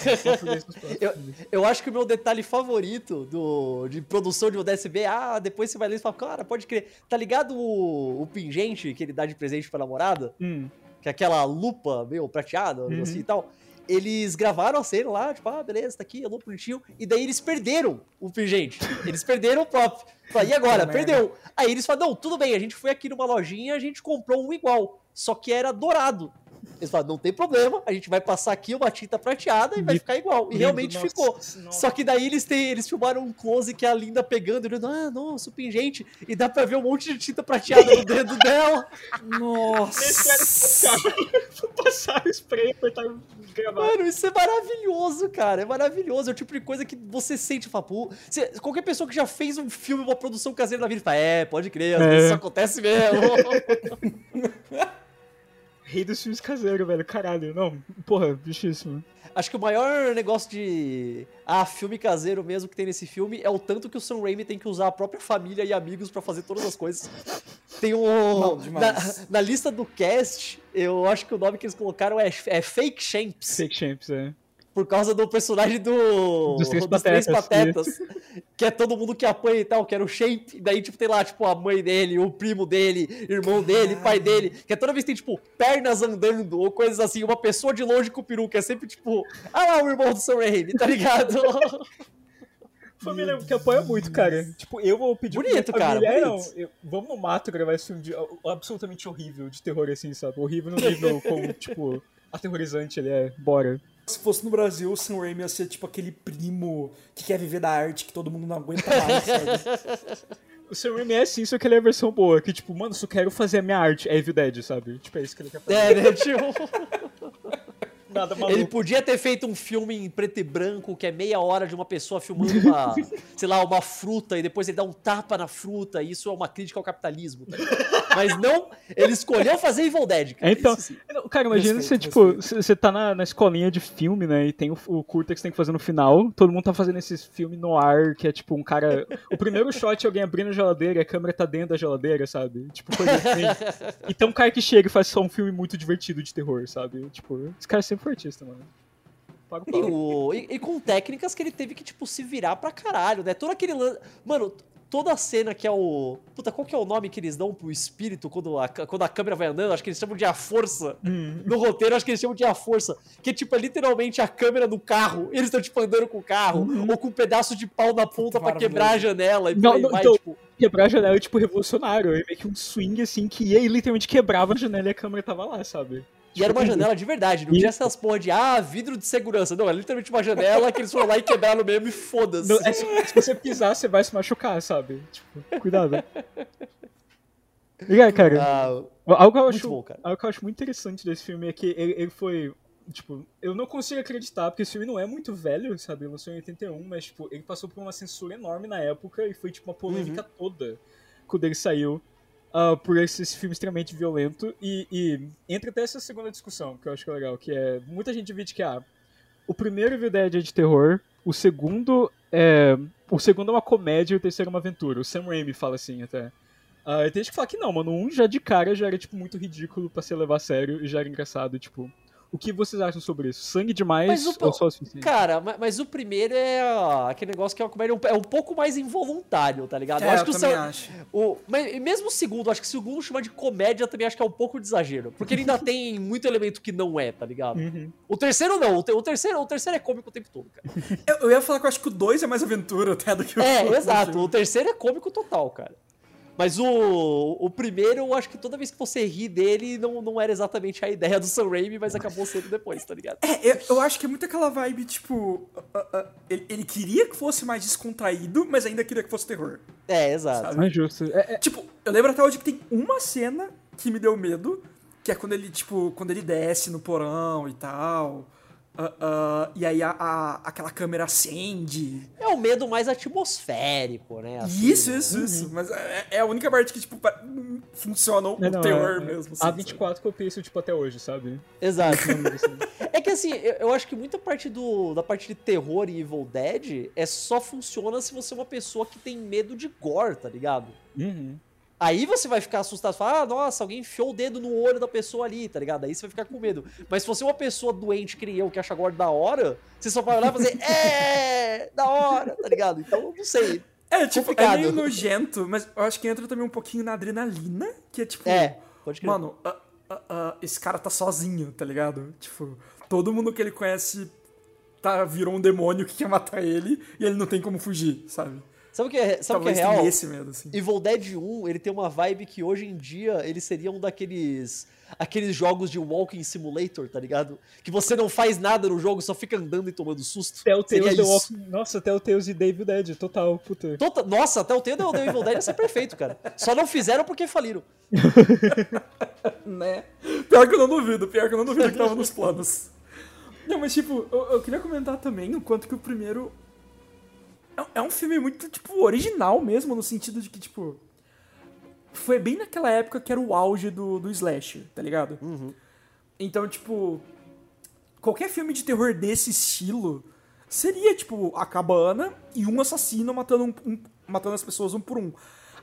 Eu, eu acho que o meu detalhe favorito do, de produção de ODSB, ah, depois você vai ler e fala, cara, pode crer. Tá ligado o, o pingente que ele dá de presente pra namorada? Hum, que é aquela lupa meio prateada, Uhum. assim e tal. Eles gravaram a cena lá, tipo, ah, beleza, tá aqui, a lupa bonitinho. E daí eles perderam o pingente. Eles perderam o prop. E agora? Puta Perdeu. Aí eles falaram, não, tudo bem, a gente foi aqui numa lojinha, a gente comprou um igual. Só que era dourado. Eles falaram, não tem problema, a gente vai passar aqui uma tinta prateada e vai ficar igual. E lindo, realmente nossa, ficou. nossa. Só que daí eles têm, eles filmaram um close que é a Linda pegando e dizendo, ah, nossa, o pingente. E dá pra ver um monte de tinta prateada no dedo dela. Nossa. Vou passar o spray pra estar gravado. Mano, isso é maravilhoso, cara. É maravilhoso. É o tipo de coisa que você sente, fala, pô, você- qualquer pessoa que já fez um filme, uma produção caseira da vida, fala, é, pode crer, às É. vezes isso acontece mesmo. Rei dos filmes caseiros, velho. Caralho. Não, porra, justíssimo. Acho que o maior negócio de ah, filme caseiro mesmo que tem nesse filme é o tanto que o Sam Raimi tem que usar a própria família e amigos pra fazer todas as coisas. Tem um. Não, na, demais. na lista do cast, eu acho que o nome que eles colocaram é, é Fake Champs. Fake Champs, é. Por causa do personagem do. Dos Três Três Patetas, Patetas. Que é todo mundo que apanha e tal, que era o Shape. E daí, tipo, tem lá, tipo, a mãe dele, o primo dele, irmão dele, pai dele. Que é toda vez que tem, tipo, pernas andando ou coisas assim. Uma pessoa de longe com o peru, que é sempre, tipo, ah lá, o irmão do Sam Raimi, tá ligado? Família que apoia muito, cara. Tipo, eu vou pedir pra Bonito, minha cara, família, é, bonito. não, eu- vamos no mato gravar esse filme de, absolutamente horrível, de terror, assim, sabe? Horrível no nível como, tipo, aterrorizante ele é. Bora. Se fosse no Brasil, o Sam Raimi ia ser tipo aquele primo que quer viver da arte que todo mundo não aguenta mais, sabe? O Sam Raimi é assim, só que ele é a versão boa. Que, tipo, mano, só quero fazer a minha arte. É Evil Dead, sabe? Tipo, é isso que ele quer fazer. é, né, tipo... Nada Ele maluco. podia ter feito um filme em preto e branco, que é meia hora de uma pessoa filmando uma, sei lá, uma fruta, e depois ele dá um tapa na fruta, e isso é uma crítica ao capitalismo. tá? Mas não, ele escolheu fazer Evil Dead, cara. Então, Isso Cara, imagina Respeito, você, tipo, você tá na, na escolinha de filme, né? E tem o, o curta que você tem que fazer no final. Todo mundo tá fazendo esses filmes no ar, que é tipo um cara. O primeiro shot é alguém abrindo a geladeira e a câmera tá dentro da geladeira, sabe? Tipo, coisa assim. E tem um cara que chega e faz só um filme muito divertido de terror, sabe? Tipo, esse cara sempre mano. E, o- e- e com técnicas que ele teve que, tipo, se virar pra caralho, né? Todo aquele lance. Mano, toda a cena que é o. Puta, qual que é o nome que eles dão pro espírito quando a, quando a câmera vai andando? Acho que eles chamam de a força. Hum. No roteiro, acho que eles chamam de a força. Que, tipo, é literalmente a câmera do carro. Eles estão, tipo, andando com o carro. Ou com um pedaço de pau na ponta pra maravilhoso. quebrar a janela. E Não, aí não, vai, então- tipo. Quebrar a janela é tipo revolucionário. É meio que um swing assim que ia e literalmente quebrava a janela e a câmera tava lá, sabe? E era uma janela de verdade, não tinha essas porra de, ah, vidro de segurança. Não, era literalmente uma janela que eles foram lá e quebraram mesmo e foda-se. É, se, se você pisar, você vai se machucar, sabe? Tipo, cuidado. Liga, cara. Ah, Algo que eu acho, bom, cara. algo que eu acho muito interessante desse filme é que ele, ele foi. Tipo, eu não consigo acreditar, porque esse filme não é muito velho, sabe? Ele lançou em 81, mas, tipo, ele passou por uma censura enorme na época e foi, tipo, uma polêmica Uhum. toda quando ele saiu. Ah, por esse, filme extremamente violento. E, e entra até essa segunda discussão, que eu acho que é legal, que é. Muita gente divide que, ah, o primeiro Evil Dead é de terror, o segundo é. O segundo é uma comédia e o terceiro é uma aventura. O Sam Raimi fala assim até. E tem gente que fala que não, mano. Um já de cara já era, tipo, muito ridículo pra se levar a sério e já era engraçado, tipo. O que vocês acham sobre isso? Sangue demais Mas o- ou só o suficiente? Cara, ma- mas, o primeiro é ah, aquele negócio que é uma comédia um- é um pouco mais involuntário, tá ligado? É, eu acho eu que o, acho. o- mas e mesmo o segundo, acho que se o segundo chamar de comédia também acho que é um pouco de exagero. Porque ele ainda tem muito elemento que não é, tá ligado? Uhum. O terceiro não, o, te- o terceiro, o terceiro é cômico o tempo todo, cara. Eu, eu ia falar que eu acho que o 2 é mais aventura até do que o É, exato. O terceiro é cômico total, cara. Mas o, o primeiro, eu acho que toda vez que você ri dele, não, não era exatamente a ideia do Sam Raimi, mas acabou sendo depois, tá ligado? É, eu, eu acho que é muito aquela vibe, tipo. ah, ah, ele, ele queria que fosse mais descontraído, mas ainda queria que fosse terror. É, exato. Sabe? Não é justo. É, é- Tipo, eu lembro até hoje que tem uma cena que me deu medo, que é quando ele, tipo, quando ele desce no porão e tal. Ah, ah, e aí a, a- aquela câmera acende. É o medo mais atmosférico, né? assim, isso, né? isso, isso. Mas é, é a única parte que, tipo, funciona o é, não, terror é- mesmo. A assim, 24 copia isso, tipo, até hoje, sabe? Exato. Assim. É que assim, eu, eu acho que muita parte do, da parte de terror e Evil Dead é só funciona se você é uma pessoa que tem medo de gore, tá ligado? Uhum. Aí você vai ficar assustado, falar, ah, nossa, alguém enfiou o dedo no olho da pessoa ali, tá ligado? Aí você vai ficar com medo. Mas se você é uma pessoa doente, que eu, que acha gore da hora, você só vai olhar e fazer, é, da hora, tá ligado? Então, não sei. É, tipo, Complicado. é meio nojento, mas eu acho que entra também um pouquinho na adrenalina, que é tipo. É, pode crer. Mano, ah, ah, ah, esse cara tá sozinho, tá ligado? Tipo, todo mundo que ele conhece tá, virou um demônio que quer matar ele e ele não tem como fugir, sabe? Sabe o que é, sabe o que é real? esse medo, assim. Evil Dead 1, ele tem uma vibe que hoje em dia ele seria um daqueles aqueles jogos de walking simulator, tá ligado? Que você não faz nada no jogo, só fica andando e tomando susto. Telltales The. Walking... Nossa, Telltales e David Dead, total, puta. Tota- Nossa, até o Tendo do Evil Dead ia ser perfeito, cara. Só não fizeram porque faliram. Né? Pior que eu não duvido, pior que eu não duvido que tava nos planos. Não, mas tipo, eu, eu queria comentar também o quanto que o primeiro. É, é um filme muito, tipo, original mesmo, no sentido de que, tipo. Foi bem naquela época que era o auge do, do slasher, tá ligado? Então, tipo. Qualquer filme de terror desse estilo seria, tipo, a cabana e um assassino matando, um- um- matando as pessoas um por um.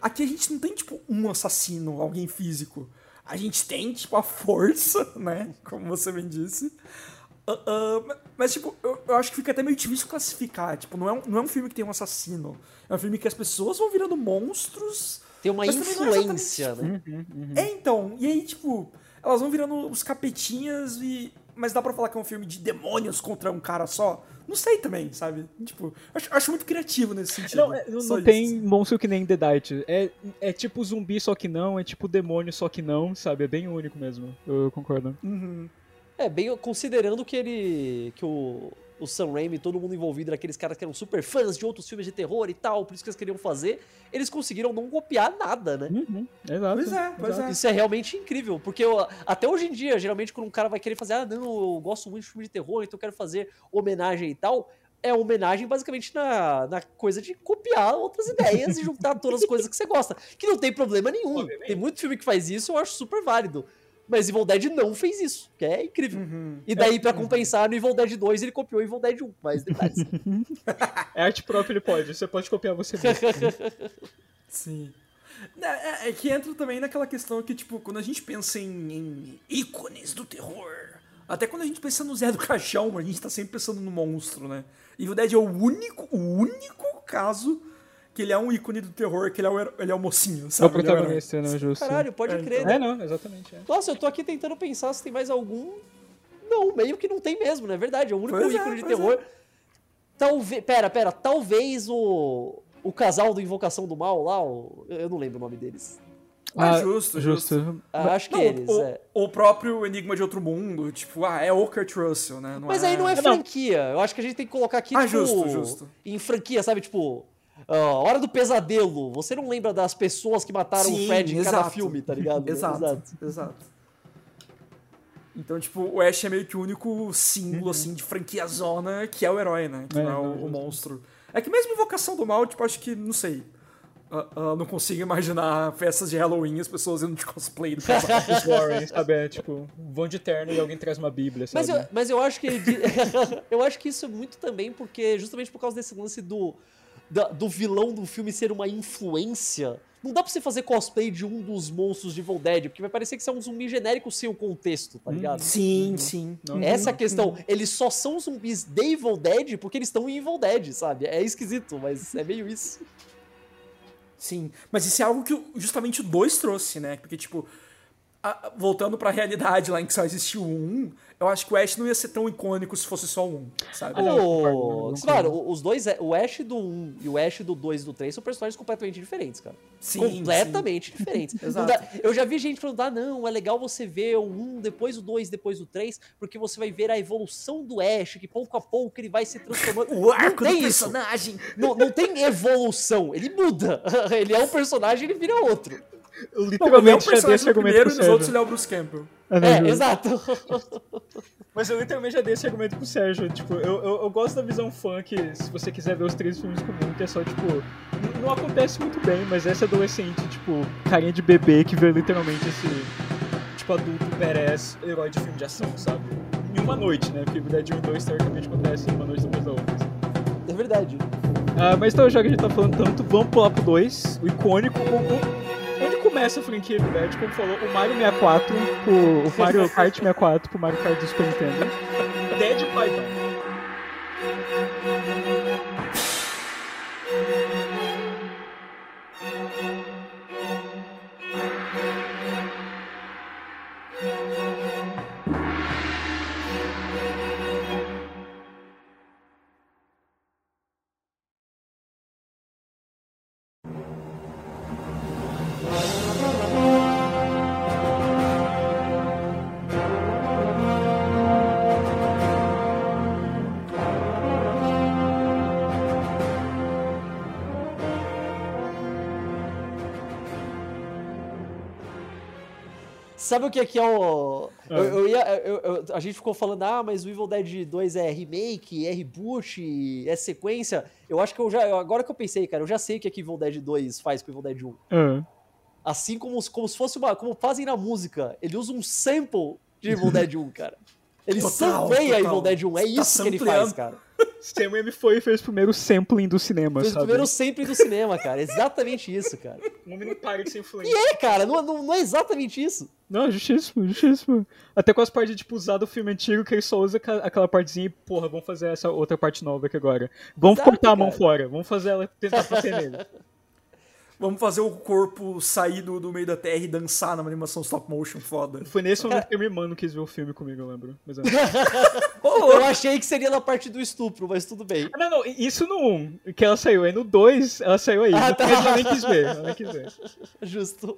Aqui a gente não tem, tipo, um assassino, alguém físico. A gente tem, tipo, a força, né? Como você bem disse. Ah, ma- mas, tipo, eu, eu acho que fica até meio difícil classificar. Tipo, não é, um, não é um filme que tem um assassino. É um filme que as pessoas vão virando monstros. Tem uma é influência, né? É, então. E aí, tipo, elas vão virando os capetinhas e. Mas dá pra falar que é um filme de demônios contra um cara só? Não sei também, sabe? Tipo, acho, acho muito criativo nesse sentido. Não, é, não, Só não tem assim. monstro que nem The Dirt. É, é tipo zumbi, só que não. É tipo demônio, só que não, sabe? É bem único mesmo. Eu concordo. Uhum. É, bem considerando que ele. que o, o Sam Raimi, todo mundo envolvido, naqueles caras que eram super fãs de outros filmes de terror e tal, por isso que eles queriam fazer, eles conseguiram não copiar nada, né? Uhum, exato. Pois é, pois exato. é. Isso é realmente incrível, porque eu- até hoje em dia, geralmente quando um cara vai querer fazer, ah, não, eu gosto muito de filme de terror, então eu quero fazer homenagem e tal, é homenagem basicamente na, na coisa de copiar outras ideias e juntar todas as coisas que você gosta, que não tem problema nenhum. Obviamente. Tem muito filme que faz isso, eu acho super válido. Mas Evil Dead não fez isso, que é incrível. Uhum. E daí, pra compensar, no Evil Dead 2 ele copiou Evil Dead 1, mais detalhes. É arte própria, ele pode. Você pode copiar você mesmo. Sim. É, é- é que entra também naquela questão que, tipo, quando a gente pensa em, em ícones do terror, até quando a gente pensa no Zé do Caixão, a gente tá sempre pensando no monstro, né? Evil Dead é o único, o único caso que ele é um ícone do terror, que ele é o, ele é o mocinho, É o sabe? É o herói. protagonista, não é justo. Caralho, pode É, crer, né? É, não, exatamente. É. Nossa, eu tô aqui tentando pensar se tem mais algum. Não, meio que não tem mesmo, não é verdade? É o único Pois é, ícone de pois terror. Talvez. Pera, pera, talvez o. O casal do Invocação do Mal lá, o- eu não lembro o nome deles. Ah, justo, justo. Ah, acho que Não, eles, o, é. o próprio Enigma de Outro Mundo, tipo, ah, é o Kurt Russell, né? Não Mas aí não é franquia. Eu acho que a gente tem que colocar aqui, Ah, tipo, justo, justo. em franquia, sabe? Tipo, ah, Hora do Pesadelo. Você não lembra das pessoas que mataram Sim, o Fred em cada exato. filme, tá ligado? Exato, exato. Então, tipo, o Ash é meio que o único símbolo, assim, de franquia zona que é o herói, né? Que É, não é o, o monstro. É que mesmo Invocação do Mal, tipo, acho que, não sei. ah, ah, não consigo imaginar festas de Halloween e as pessoas indo de cosplay do casal. Os Warren, sabe? É tipo, vão de terno e alguém traz uma bíblia, sabe? Mas eu, mas eu acho que eu acho que isso é muito também porque justamente por causa desse lance do da- do vilão do filme ser uma influência. Não dá pra você fazer cosplay de um dos monstros de Evil Dead, porque vai parecer que você é um zumbi genérico sem o contexto, tá ligado? sim, sim. Não. Essa é a questão. Eles só são zumbis de Evil Dead porque eles estão em Evil Dead, sabe? É esquisito, mas é meio isso. Sim, mas isso é algo que justamente o 2 trouxe, né? Porque, tipo, a- voltando pra realidade lá em que só existiu o 1, eu acho que o Ash não ia ser tão icônico se fosse só 1, sabe? Não. Claro, os dois, é- o Ash do 1 e o Ash do 2 e do 3 são personagens completamente diferentes, cara. Sim, completamente diferentes. Não Exato. dá- eu já vi gente falando, ah, não, é legal você ver o 1, depois o 2, depois o 3, porque você vai ver a evolução do Ash, que pouco a pouco ele vai se transformando. O arco não do tem isso. personagem. Não, não tem evolução, ele muda. Ele é um personagem, ele vira outro. Não, é o literalmente já dei esse argumento primeiro e nos outros Sérgio. ele é o Bruce Campbell. É, justo. exato. Mas eu literalmente já dei esse argumento pro Sérgio. Tipo, eu, eu, eu gosto da visão fã que, se você quiser ver os três filmes comum, que é só, tipo, não acontece muito bem, mas esse adolescente, tipo, carinha de bebê que vê literalmente esse, tipo, adulto badass, herói de filme de ação, sabe? Em uma noite, né? Porque o Dead 1 e 2 teoricamente acontece em uma noite depois da outra. É verdade. Ah, mas então, já que a gente tá falando tanto, vamos pular pro 2, o icônico, o, o- onde começa a franquia Evil Dead, como falou, o Mario 64, pro, o Mario Kart 64 pro Mario Kart do Super Nintendo. Dead Python. Sabe o que é que é o. Ah. Eu, eu ia, eu- eu- a gente ficou falando, ah, mas o Evil Dead 2 é remake, é reboot, é sequência. Eu acho que eu já. Agora que eu pensei, cara, eu já sei o que é que Evil Dead 2 faz com Evil Dead 1. Ah. Assim como, como se fosse uma. Como fazem na música. Ele usa um sample de Evil Dead 1, cara. Ele Total, sampleia total. Evil Dead 1. É Tá isso que ele faz, cara. Sam M foi e fez o primeiro sampling do cinema, Fez o sabe? primeiro sempre do cinema, cara. Exatamente isso, cara. O homem não para de ser influente. E é, cara, não, não, não é exatamente isso. Não, justíssimo, justíssimo. Até com as partes de, tipo, usar do filme antigo, que ele só usa aquela- partezinha e, porra, vamos fazer essa outra parte nova aqui agora. Vamos Exato, cortar a mão fora, vamos fazer ela tentar bater nele. Vamos fazer o corpo sair do, do meio da terra e dançar numa animação stop motion foda. Foi nesse momento que a minha irmã não quis ver o filme comigo, eu lembro. Mas, é. Eu achei que seria na parte do estupro, mas tudo bem. Ah, não, não, isso no 1, que ela saiu. Aí no 2, ela saiu aí. Ah, no tá. 3 ela nem quis ver, ela nem quis ver. Justo.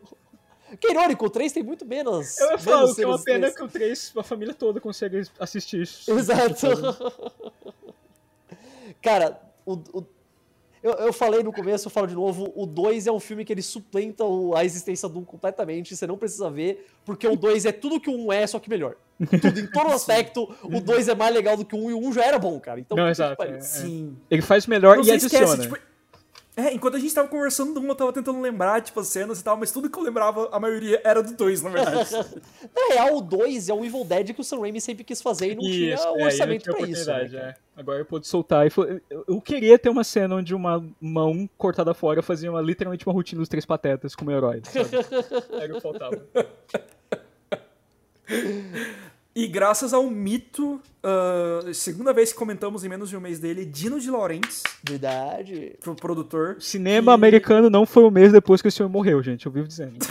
Que irônico, o 3 tem muito menos. Eu ia falar, o que é uma pena três. que o 3, a família toda consegue assistir isso. Exato. Cara, o, o- eu, eu falei no começo, eu falo de novo, o 2 é um filme que ele suplenta a existência do 1 completamente, você não precisa ver, porque o 2 é tudo que o 1 é, só que melhor. Tudo, em todo aspecto, o 2 é mais legal do que o 1 e o 1 já era bom, cara. Então, Não, exato, é. Sim. Ele faz melhor Não e adiciona. esquece, tipo, é, enquanto a gente tava conversando do um, eu tava tentando lembrar, tipo, as cenas e tal, mas tudo que eu lembrava, a maioria era do dois, na verdade. Na real, o 2 é o Evil Dead que o Sam Raimi sempre quis fazer e não Isso, tinha é, o não orçamento tinha pra isso. né, é. Agora eu pude soltar. E foi- eu, eu queria ter uma cena onde uma mão cortada fora fazia uma, literalmente uma rotina dos três patetas como herói. Sabe? Era o que faltava. E graças ao mito, ah, segunda vez que comentamos em menos de um mês dele, Dino de Laurentiis, Verdade. pro produtor. Cinema que- americano não foi um mês depois que o senhor morreu, gente. Eu vivo dizendo.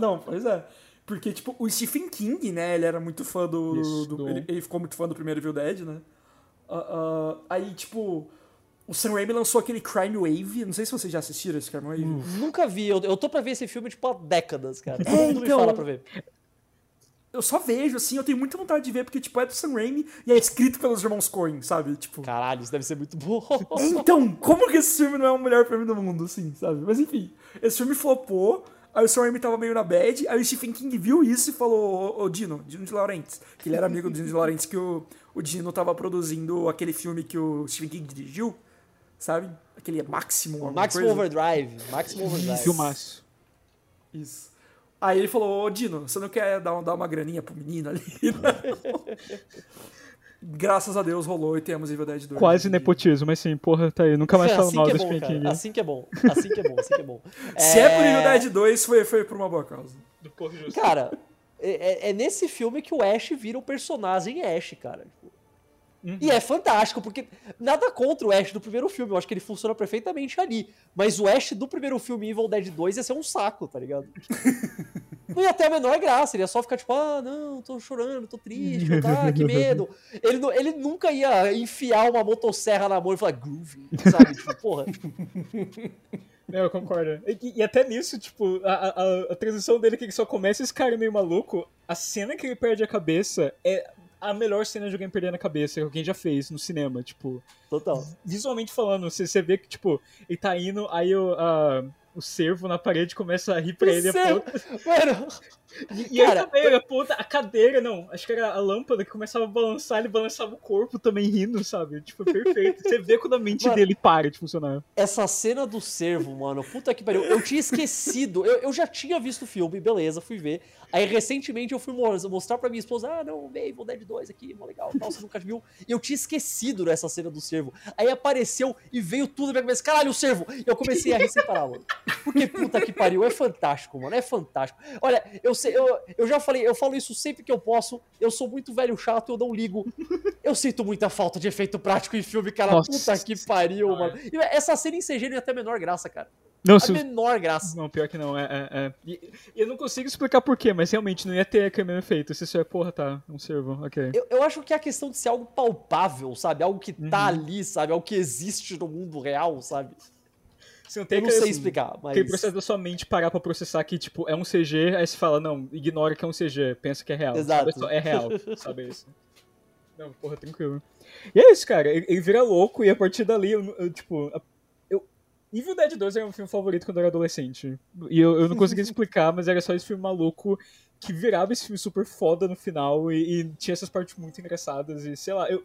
Não, pois é. Porque, tipo, o Stephen King, né, ele era muito fã do... Isso, do- do- Ele, ele ficou muito fã do primeiro Evil Dead, né? Ah, ah, aí, tipo, o Sam Raimi lançou aquele Crime Wave, não sei se vocês já assistiram esse Crime Wave. Nunca vi. Eu, eu tô pra ver esse filme, tipo, há décadas, cara. Todo É, mundo me então. fala pra ver. Eu só vejo, assim, eu tenho muita vontade de ver, porque, tipo, é do Sam Raimi e é escrito pelos irmãos Coen, sabe? Tipo... Caralho, isso deve ser muito bom. Então, como que esse filme não é o melhor filme do mundo, assim, sabe? Mas enfim, esse filme flopou, aí o Sam Raimi tava meio na bad, aí o Stephen King viu isso e falou, ô, ô Dino, Dino de Laurentiis, que ele era amigo do Dino de Laurentiis, que o, o Dino tava produzindo aquele filme que o Stephen King dirigiu, sabe? Aquele Maximum, Maximum coisa. Overdrive. Maximum Overdrive. Filmaço. Isso. Aí ele falou, ô Dino, você não quer dar, dar uma graninha pro menino ali? Graças a Deus rolou e temos Evil Dead 2. Quase nepotismo, mas sim, porra, tá aí. Nunca mais falo assim mal que é do Stephen. King. Assim que é bom. Assim que é bom, assim que é bom. Se é por Evil Dead 2, foi, foi por uma boa causa. Cara, é, é- é nesse filme que o Ash vira o personagem Ash, cara. Tipo, Uhum. E é fantástico, porque nada contra o Ash do primeiro filme, eu acho que ele funciona perfeitamente ali. Mas o Ash do primeiro filme, Evil Dead 2, ia ser um saco, tá ligado? Não ia ter a menor graça, ele ia só ficar tipo, ah, não, tô chorando, tô triste, ah, que medo. Ele, ele nunca ia enfiar uma motosserra na mão e falar, groovy, sabe? Tipo, porra. Não, eu concordo. E, e até nisso, tipo, a, a, a transição dele que ele só começa esse cara meio maluco, a cena que ele perde a cabeça é a melhor cena de alguém perdendo a cabeça que alguém já fez no cinema, tipo, Total. visualmente falando, você, você vê que, tipo, ele tá indo, aí o, o cervo na parede começa a rir pra ele, Sério? aponta, Mano, e, ele Cara, também, ele aponta a cadeira, não, acho que era a lâmpada que começava a balançar, ele balançava o corpo também rindo, sabe? Tipo, é perfeito. Você vê quando a mente Mano, dele para de funcionar. essa cena do cervo, mano, puta que pariu. Eu tinha esquecido. Eu, eu já tinha visto o filme, beleza, fui ver. Aí recentemente eu fui mo- mostrar pra minha esposa: ah, não, Evil Dead 2 aqui, mó legal, tal, você nunca viu. E eu tinha esquecido dessa cena do cervo. Aí apareceu e veio tudo na minha cabeça: caralho, o cervo! E eu comecei a rir sem parar, mano. Porque puta que pariu, é fantástico, mano, é fantástico. Olha, eu sei, eu, eu já falei, eu falo isso sempre que eu posso. Eu sou muito velho chato, eu não ligo. Eu sinto muita falta de efeito prático em filme, cara. Nossa puta que pariu, mano. E essa cena em CG não ia ter a menor graça, cara. Não, A se, menor graça. Não, pior que não, é. é, é. E- eu não consigo explicar porquê, mas realmente não ia ter aquele mesmo efeito. Se isso é, porra, tá, um servo, ok. Eu, eu acho que é a questão de ser algo palpável, sabe? Algo que tá ali, sabe? Algo que existe no mundo real, sabe? Você não tem Eu não aquele, sei assim, explicar, mas. Aquele processo da sua mente parar pra processar que, tipo, é um CG, aí você fala, não, ignora que é um CG, pensa que é real. Exato. Sabe? Só É real, sabe isso? Não, porra, tranquilo. E é isso, cara, ele, ele vira louco e a partir dali, eu, eu, tipo, eu... Evil Dead 2 era o meu filme favorito quando eu era adolescente. E eu, eu não conseguia explicar, mas era só esse filme maluco que virava esse filme super foda no final e, e tinha essas partes muito engraçadas e, sei lá, eu...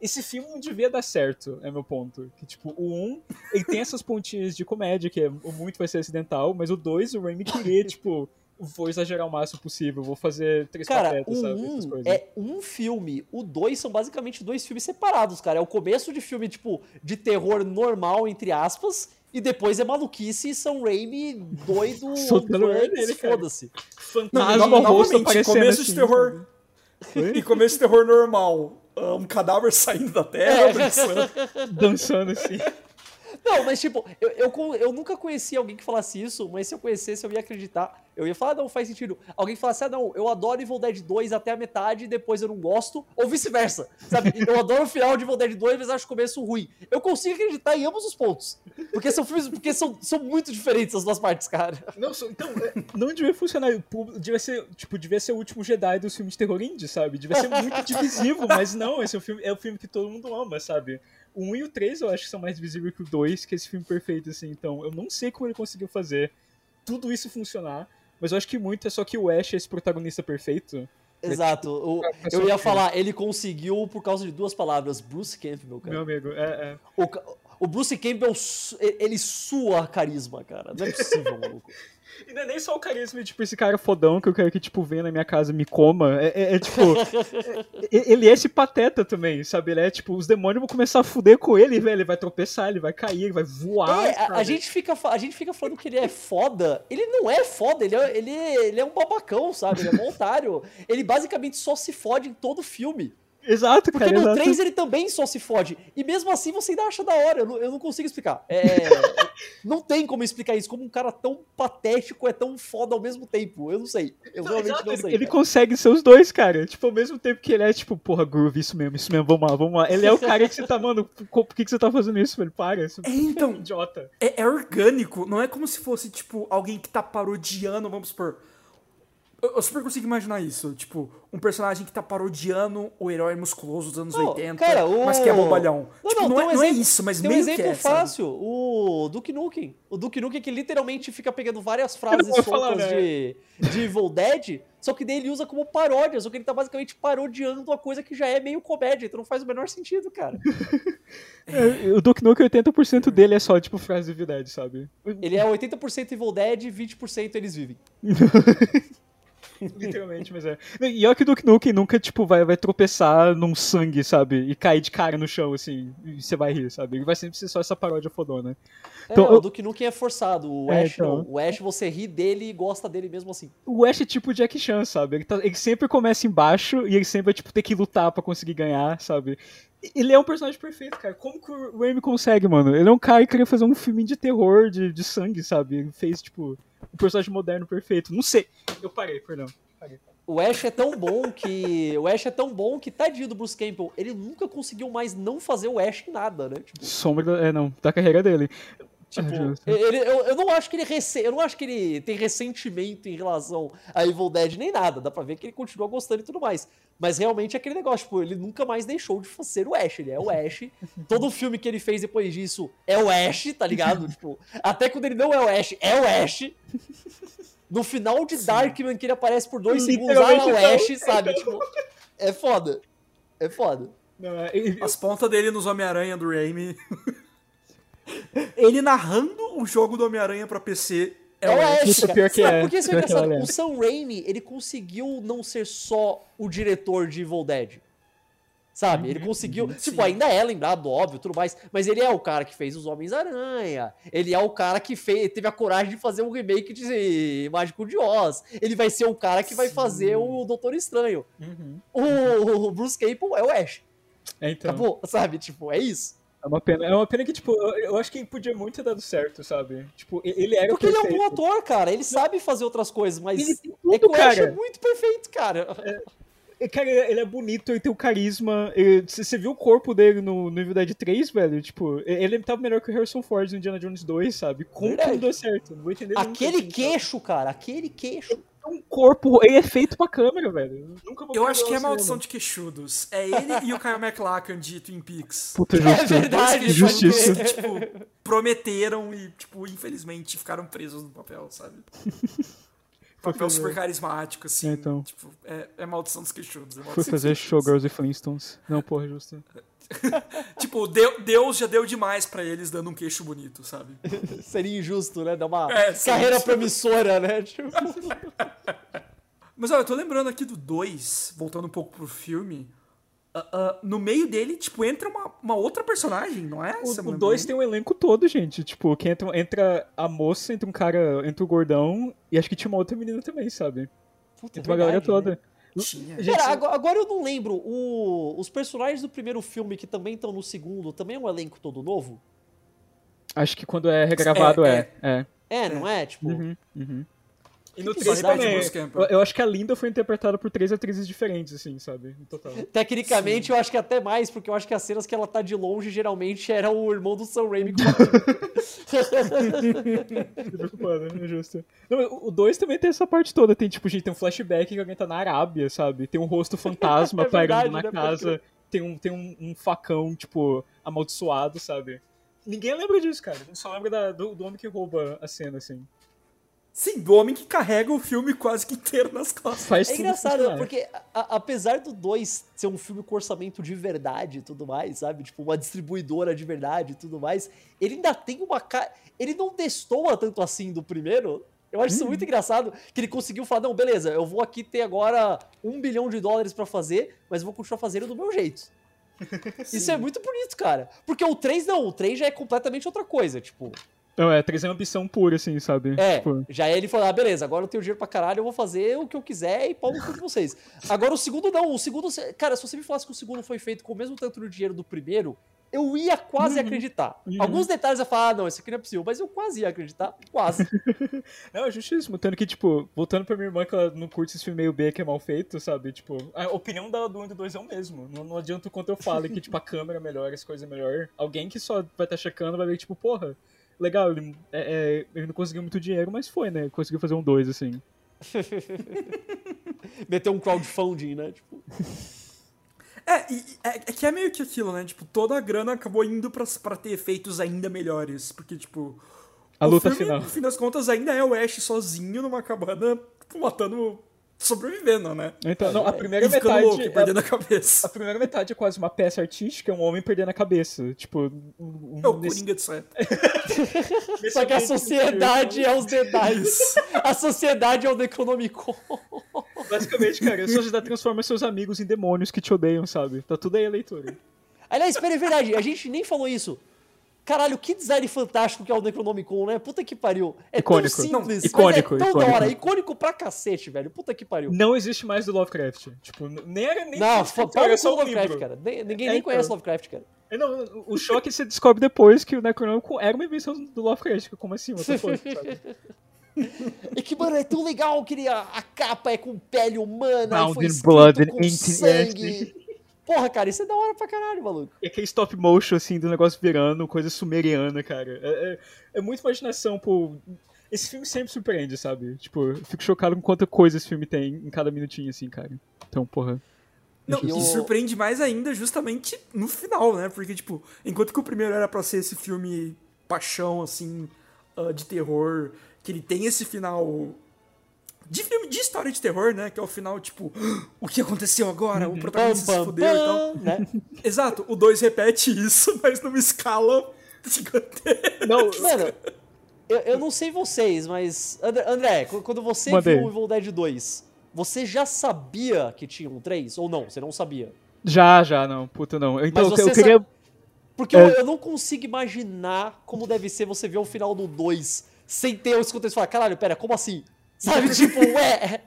Esse filme não devia dar certo, é meu ponto. Que, tipo, o 1, ele tem essas pontinhas de comédia, que é, o muito vai ser acidental, mas o 2, o Raimi queria, tipo, vou exagerar o máximo possível, vou fazer três Cara, patetas, o sabe? Essas 1 coisas. é um filme, o 2 são basicamente dois filmes separados, cara. É o começo de filme, tipo, de terror normal, entre aspas, e depois é maluquice e São Raimi doido, foda-se. Fantasma, no- o rosto novamente, começo assim, de terror. E começo de terror normal. Um cadáver saindo da terra, É. dançando. dançando assim. Não, mas tipo, eu, eu, eu nunca conheci alguém que falasse isso, mas se eu conhecesse eu ia acreditar. Eu ia falar, não, faz sentido. Alguém fala assim, ah, não, eu adoro Evil Dead 2 até a metade, depois eu não gosto, ou vice-versa, sabe? Eu adoro o final de Evil Dead 2, mas acho o começo ruim. Eu consigo acreditar em ambos os pontos. Porque são filmes, porque são, são muito diferentes as duas partes, cara. Não, então, é, não devia funcionar. Devia ser, tipo, devia ser o último Jedi dos filmes de terror indie, sabe? Devia ser muito divisivo, mas não, esse é o filme, é o filme que todo mundo ama, sabe? O 1 e o 3 eu acho que são mais visíveis que o 2, que é esse filme perfeito, assim. Então, eu não sei como ele conseguiu fazer tudo isso funcionar, mas eu acho que muito é só que o Ash é esse protagonista perfeito. Exato. O- eu ia falar, ele conseguiu por causa de duas palavras, Bruce Campbell, cara. Meu amigo, é, é. O, o Bruce Campbell, ele sua carisma, cara. Não é possível, maluco. E não é nem só o carisma, tipo, esse cara fodão que eu quero que, tipo, venha na minha casa e me coma. É, é- é, tipo. é- ele é esse pateta também, sabe? Ele é tipo, os demônios vão começar a fuder com ele, velho. Ele vai tropeçar, ele vai cair, ele vai voar. É, a, a gente fica, a gente fica falando que ele é foda. Ele não é foda, ele é, ele, ele é um babacão, sabe? Ele é um otário. Ele basicamente só se fode em todo filme. Exato, Porque cara. no exato. 3 ele também só se fode. E mesmo assim você ainda acha da hora. Eu não, eu não consigo explicar. É, não tem como explicar isso. Como um cara tão patético é tão foda ao mesmo tempo. Eu não sei. Eu Não, realmente exato, não ele, sei. ele cara. consegue ser os dois, cara. Tipo, ao mesmo tempo que ele é, tipo, porra, Groove, isso mesmo, isso mesmo, vamos lá, vamos lá. Ele é o cara que você tá, mano, por que, que você tá fazendo isso, velho? Para, isso É, então, idiota. é, é orgânico, não é como se fosse, tipo, alguém que tá parodiando, vamos supor. Eu, eu super consigo imaginar isso. Tipo, um personagem que tá parodiando o herói musculoso dos anos Não, 80, cara, o- mas que é bobalhão. Não, tipo, não, não, é, um não é exemplo- isso, mas Tem um meio que exemplo é, sabe? fácil, o Duke Nukem. O Duke Nukem que literalmente fica pegando várias frases soltas falar, né? de, de Evil Dead, só que daí ele usa como paródia, só que ele tá basicamente parodiando uma coisa que já é meio comédia, então não faz o menor sentido, cara. É, o Duke Nukem, 80% dele é só, tipo, frase de verdade, sabe? Ele é 80% Evil Dead e 20% eles vivem. Literalmente, mas é. E olha que o Duke Nukem nunca, tipo, vai, vai tropeçar num sangue, sabe? E cair de cara no chão, assim, e você vai rir, sabe? Ele vai sempre ser só essa paródia fodona. Então, é, eu- o Duke Nukem é forçado, o É, Ash então. não. O Ash você ri dele e gosta dele mesmo assim. O Ash é tipo o Jack Chan, sabe? Ele, tá- ele sempre começa embaixo e ele sempre vai, tipo, ter que lutar pra conseguir ganhar, sabe? Ele é um personagem perfeito, cara. Como que o Raimi consegue, mano? Ele é um cara que queria fazer um filme de terror, de, de sangue, sabe? Ele fez, tipo, um personagem moderno perfeito. Não sei. Eu parei, perdão. O Ash é tão bom que. O Ash é tão bom que, tadinho do Bruce Campbell, ele nunca conseguiu mais não fazer o Ash em nada, né? Tipo, Sombra, da- é, não, da carreira dele. Tipo, Ah, justo. ele, eu, eu não acho que ele resse, eu não acho que ele tem ressentimento em relação a Evil Dead nem nada. Dá pra ver que ele continua gostando e tudo mais. Mas realmente é aquele negócio, tipo, ele nunca mais deixou de ser o Ash. Ele é o Ash. Todo filme que ele fez depois disso é o Ash, tá ligado? tipo, até quando ele não é o Ash, é o Ash. No final de Darkman, que ele aparece por dois segundos, ah, é o não. Ash, sabe? Tipo, é foda. É foda. Não, é, As pontas dele nos Homem-Aranha do Raimi. Ele narrando o jogo do Homem-Aranha pra PC é, É o Ash, Isso é pior que Sabe é. por que isso é que engraçado? é. O Sam Raimi, ele conseguiu não ser só o diretor de Evil Dead. Sabe? Uhum, Ele conseguiu. Tipo, sim. ainda é lembrado, óbvio, tudo mais. Mas ele é o cara que fez os Homens-Aranha. Ele é o cara que fez, teve a coragem de fazer um remake de Mágico de Oz. Ele vai ser o cara que vai fazer o Doutor Estranho. Uhum. O, o Bruce Campbell é o Ash. É, então. Acabou, sabe? Tipo, é isso. É uma pena. É uma pena que, tipo, eu, eu acho que podia muito ter dado certo, sabe? Tipo, ele era Porque ele é um perfeito. bom ator, cara. Ele sabe fazer outras coisas, mas Ele tem é que tudo, o Ash é cara. muito perfeito, cara. E, Cara, ele ele é bonito, ele tem o carisma. ele- Você viu o corpo dele no, no Evil Dead 3, velho? Tipo, ele tava melhor que o Harrison Ford no Indiana Jones 2, sabe? Como que não deu certo? Não vou entender Aquele queixo, cara, aquele queixo. Um corpo, ele é feito pra câmera, velho. Vou Eu acho que é perdoar maldição de queixudos. É ele e o Kyle MacLachlan de Twin Peaks. Puta, É justo. verdade, Justiça. que, tipo, prometeram e, tipo, infelizmente ficaram presos no papel, sabe? Foi Papel fazer- super carismático, assim. É, então. Tipo, é, é maldição dos queixudos. É Foi maldição fazer dos queixudos. Showgirls e Flintstones. Não, porra, justo. Tipo, Deu- Deus já deu demais pra eles dando um queixo bonito, sabe? Seria injusto, né? Dar uma É, carreira sim. promissora, né? Tipo, Mas olha, eu tô lembrando aqui do 2, voltando um pouco pro filme. ah, ah, no meio dele, tipo, entra uma, uma outra personagem, não é? O lembro 2 bem. tem um elenco todo, gente. Tipo, que entra, entra a moça, entra um cara, entra o gordão, e acho que tinha uma outra menina também, sabe? puta, Entra uma galera verdade, toda. né? Tinha. Pera, agora, agora eu não lembro. O- os personagens do primeiro filme que também estão no segundo, também é um elenco todo novo? Acho que quando é regravado É, é. É. É, não é? Tipo, Uhum, uhum. E no que 3 bizarro, também. Eu, eu acho que a Linda foi interpretada por três atrizes diferentes, assim, sabe? No total. Tecnicamente, eu acho que até mais, porque eu acho que as cenas que ela tá de longe geralmente era o irmão do Sam Raimi com preocupado, é justo. Não, o 2 também tem essa parte toda. Tem, tipo, gente, tem um flashback que alguém tá na Arábia, sabe? Tem um rosto fantasma É pairando verdade, na né? casa. Tem, um, tem um, um facão, tipo, amaldiçoado, sabe? Ninguém lembra disso, cara. A gente só lembra da- do, do homem que rouba a cena, assim. Sim, do homem que carrega o filme quase que inteiro nas costas. Faz É engraçado, funcionar. porque a- apesar do 2 ser um filme com orçamento de verdade e tudo mais, sabe? Tipo, uma distribuidora de verdade e tudo mais, ele ainda tem uma cara. Ele não destoa tanto assim do primeiro. Eu acho isso muito engraçado que ele conseguiu falar: não, beleza, eu vou aqui ter agora um bilhão de dólares pra fazer, mas eu vou continuar fazendo do meu jeito. Isso é muito bonito, cara. Porque o 3 não, o 3 já é completamente outra coisa. Tipo, Não, é, trazer ambição pura, assim, sabe? é, Tipo, já ele falou, ah, beleza, agora eu tenho dinheiro pra caralho, eu vou fazer o que eu quiser e pau no cu de vocês. Agora o segundo não, o segundo, cara, se você me falasse que o segundo foi feito com o mesmo tanto de dinheiro do primeiro, eu ia quase acreditar. Uhum. Alguns detalhes eu falar, ah, não, isso aqui não é possível, mas eu quase ia acreditar, quase. Não, é justíssimo. Tanto que, tipo, voltando pra minha irmã que ela não curte esse filme meio B que é mal feito, sabe? Tipo, a opinião dela do 1 e do 2 é o mesmo. Não, não adianta o quanto eu fale que, tipo, a câmera é melhor, as coisas é melhor. Alguém que só vai estar checando vai ver, tipo, porra, legal, ele, é, é, ele não conseguiu muito dinheiro, mas foi, né? Conseguiu fazer um 2, assim. Meter um crowdfunding, né? Tipo, É, e- é, é que é meio que aquilo, né? Tipo, toda a grana acabou indo pra, pra ter efeitos ainda melhores. Porque, tipo. A o luta filme, final. No fim das contas, ainda é o Ash sozinho numa cabana, tipo, matando. Sobrevivendo, né? Então, não, a primeira E ficando metade. louco, é- perdendo a a cabeça. primeira metade é quase uma peça artística, é um homem perdendo a cabeça. Tipo, um, É o nesse- Coringa é. nesse só que a sociedade é os detalhes. A sociedade é o Necronomicon. Basicamente, cara, a sociedade transforma seus amigos em demônios que te odeiam, sabe? Tá tudo aí a leitura. Aliás, espera, é verdade, a gente nem falou isso. Caralho, que design fantástico que é o Necronomicon, né? Puta que pariu. É Icônico. tão simples, Não, icônico, é tão icônico. da hora. Icônico pra cacete, velho. Puta que pariu. Não existe mais do Lovecraft. Tipo, nem era nem Não, para era com só o Lovecraft, livro. cara. Nem- Ninguém É, nem então. conhece Lovecraft, cara. É, Não, o choque você descobre depois que o Necronomicon era uma invenção do Lovecraft. Como assim? The fuck, sabe? E que, mano, é tão legal que a, a capa é com pele humana, Bound foi in blood com sangue. Porra, cara, isso é da hora pra caralho, maluco. E aquele stop motion, assim, do negócio virando, coisa sumeriana, cara. É, é- é muita imaginação, pô. Esse filme sempre surpreende, sabe? Tipo, eu fico chocado com quanta coisa esse filme tem em cada minutinho, assim, cara. Então, porra. Não, E e surpreende mais ainda justamente no final, né? Porque, tipo, enquanto que o primeiro era pra ser esse filme paixão, assim, ah, de terror, que ele tem esse final de filme de história de terror, né? Que é o final, tipo, o que aconteceu agora? O Pam, protagonista se fudeu e tal. né? Exato, o 2 repete isso, mas numa escala gigantesca. Não, Mano, eu, eu não sei vocês, mas. André, André, qu- quando você Mandei. viu o Evil Dead 2, você já sabia que tinha um 3? Ou não? Você não sabia? já, já, não. Puta, não. Então, Mas eu, você eu queria. Porque É. eu, eu não consigo imaginar como deve ser você ver o final do 2 sem ter esse contexto e falar, caralho, pera, como assim? Sabe, tipo, ué.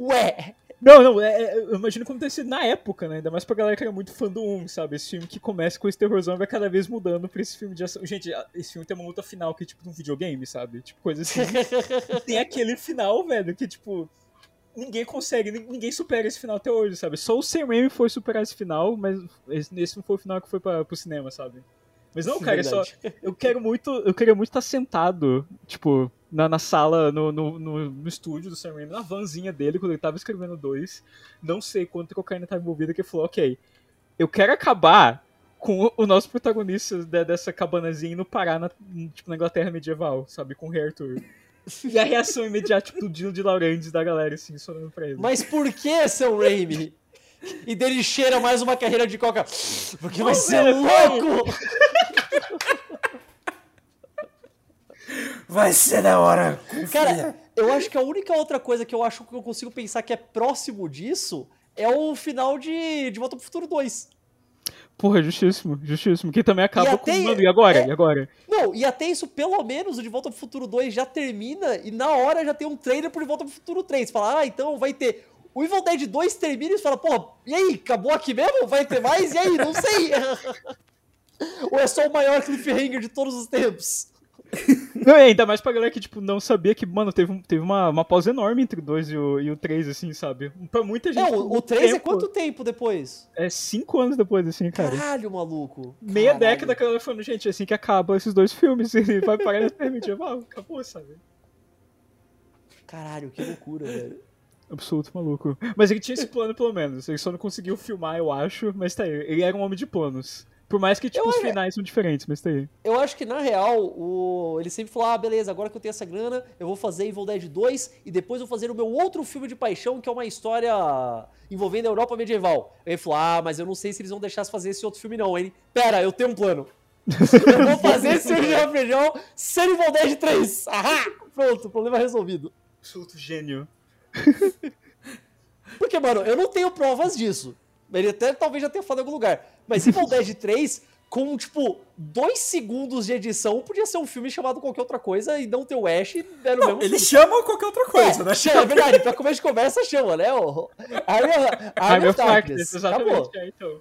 Ué. Não, não, é, é- eu imagino como ter sido na época, né? Ainda mais pra galera que era muito fã do 1, sabe? Esse filme que começa com esse terrorzão vai cada vez mudando pra esse filme de ação. Gente, esse filme tem uma luta final que é tipo de um videogame, sabe? Tipo, coisa assim. Tem aquele final, velho, que tipo. Ninguém consegue, nin- ninguém supera esse final até hoje, sabe? Só o Sam Raimi foi superar esse final, mas esse, não foi o final que foi pra, pro cinema, sabe? Mas não, cara, é só. Eu quero muito. Eu queria muito estar sentado, tipo, na, na sala, no, no, no, no estúdio do Sam Raimi, na vanzinha dele, quando ele tava escrevendo dois. Não sei quanto cocaína tava envolvida, que ele falou, ok, eu quero acabar com o, nosso protagonista de- dessa cabanazinha indo parar na, tipo, na Inglaterra medieval, sabe? Com o rei Arthur. E a reação imediata, tipo, do Dino de Laurentiis da galera, assim, só olhando pra ele. Mas por que, seu Raimi? E dele cheira mais uma carreira de coca. Porque vai ser louco! Vai ser da hora. confia. Cara, eu acho que a única outra coisa que eu acho que eu consigo pensar que é próximo disso é o final de, de Volta pro Futuro 2. Porra, justíssimo, justíssimo. Que também acaba E com. até- Mano, e agora? é- E agora? Não, e até isso, pelo menos, o De Volta pro Futuro 2 já termina e na hora já tem um trailer pro De Volta pro Futuro 3. Fala, ah, então vai ter. O Evil Dead 2 termina e você fala, pô, e aí, acabou aqui mesmo? Vai ter mais? E aí? Não sei. Ou é só o maior cliffhanger de todos os tempos? Não, e ainda mais pra galera que, tipo, não sabia que, mano, teve, um- teve uma, uma pausa enorme entre o 2 e o, e o 3, assim, sabe? Pra muita gente. É, foi o, o muito 3 é quanto tempo depois? É cinco anos depois, assim, cara. Caralho, maluco. Meia Caralho. década a galera falando, gente, é assim que acaba esses dois filmes. Ele vai parar nesse medieval. Acabou, sabe? Caralho, que loucura, velho. Absoluto maluco. Mas ele tinha esse plano, pelo menos. Ele só não conseguiu filmar, eu acho. Mas tá aí. Ele era um homem de planos. Por mais que, tipo, Eu os acho- finais são diferentes, mas aí. Eu acho que, na real, o... ele sempre falou, ah, beleza, agora que eu tenho essa grana, eu vou fazer Evil Dead 2 e depois eu vou fazer o meu outro filme de paixão, que é uma história envolvendo a Europa medieval. Ele falou, ah, mas eu não sei se eles vão deixar fazer esse outro filme não. Ele, pera, eu tenho um plano. eu vou fazer esse filme de feijão sem Evil Dead 3. Ahá! Pronto, problema resolvido. Absoluto gênio. Porque, mano, eu não tenho provas disso. Ele até talvez já tenha falado em algum lugar. Mas Evil Dead 3, com, tipo, dois segundos de edição, podia ser um filme chamado qualquer outra coisa e não ter o Ash, era o Não, mesmo ele filme. chama qualquer outra coisa, é, né? chama, é verdade, pra começo de conversa chama, né? O Army, of Darkness. exatamente. Acabou. É, então.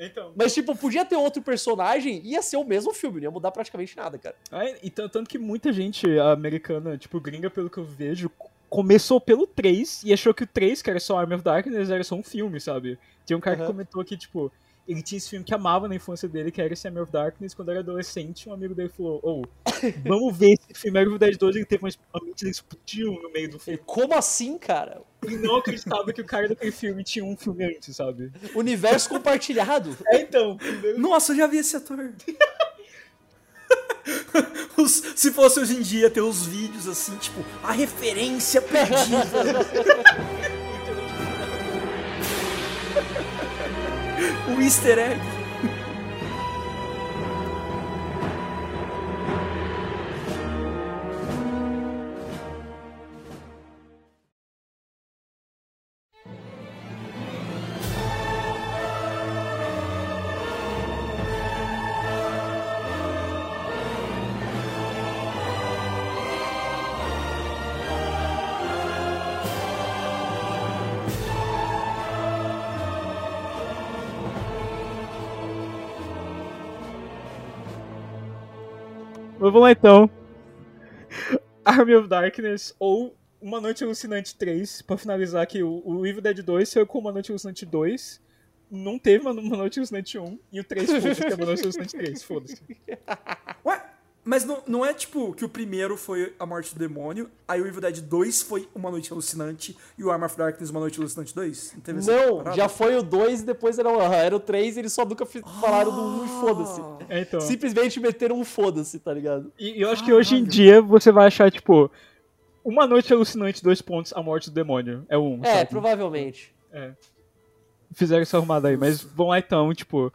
Então. Mas, tipo, podia ter outro personagem, ia ser o mesmo filme, não ia mudar praticamente nada, cara. Ah, então, tanto que muita gente americana, tipo, gringa, pelo que eu vejo, começou pelo 3 e achou que o 3, que era só Army of Darkness, era só um filme, sabe? Tinha um cara que Aham. comentou que, tipo, ele tinha esse filme que amava na infância dele, que era esse Army of Darkness, quando era adolescente, um amigo dele falou, ô, vamos ver esse filme, Army of Dead 2, ele teve uma, uma mente dele explodiu no meio do filme. Como assim, cara? Ele não acreditava que o cara daquele filme tinha um filme antes, sabe? Universo compartilhado. É, então, Nossa, eu já vi esse ator. Os- se fosse hoje em dia ter os vídeos assim, tipo, a referência perdida. o easter egg. Vamos lá então. Army of Darkness ou Uma Noite Alucinante 3, pra finalizar aqui, o, o Evil Dead 2 saiu com Uma Noite Alucinante 2, não teve uma, uma Noite Alucinante 1, e o 3 foda-se, que é Uma Noite Alucinante 3, foda-se. Ué, mas não, não é tipo que o primeiro foi A Morte do Demônio, aí o Evil Dead 2 foi Uma Noite Alucinante e o Arm of Darkness Uma Noite Alucinante 2? Não teve Não, já foi o 2 e depois era o, era o 3 e eles só nunca falaram do 1 e foda-se. É, então. Simplesmente meteram um foda-se, tá ligado? E, e eu acho que hoje em dia você vai achar, tipo, Uma Noite Alucinante, dois pontos, A Morte do Demônio. É um, É, sabe? provavelmente. Fizeram essa arrumada aí, mas vamos lá então, tipo,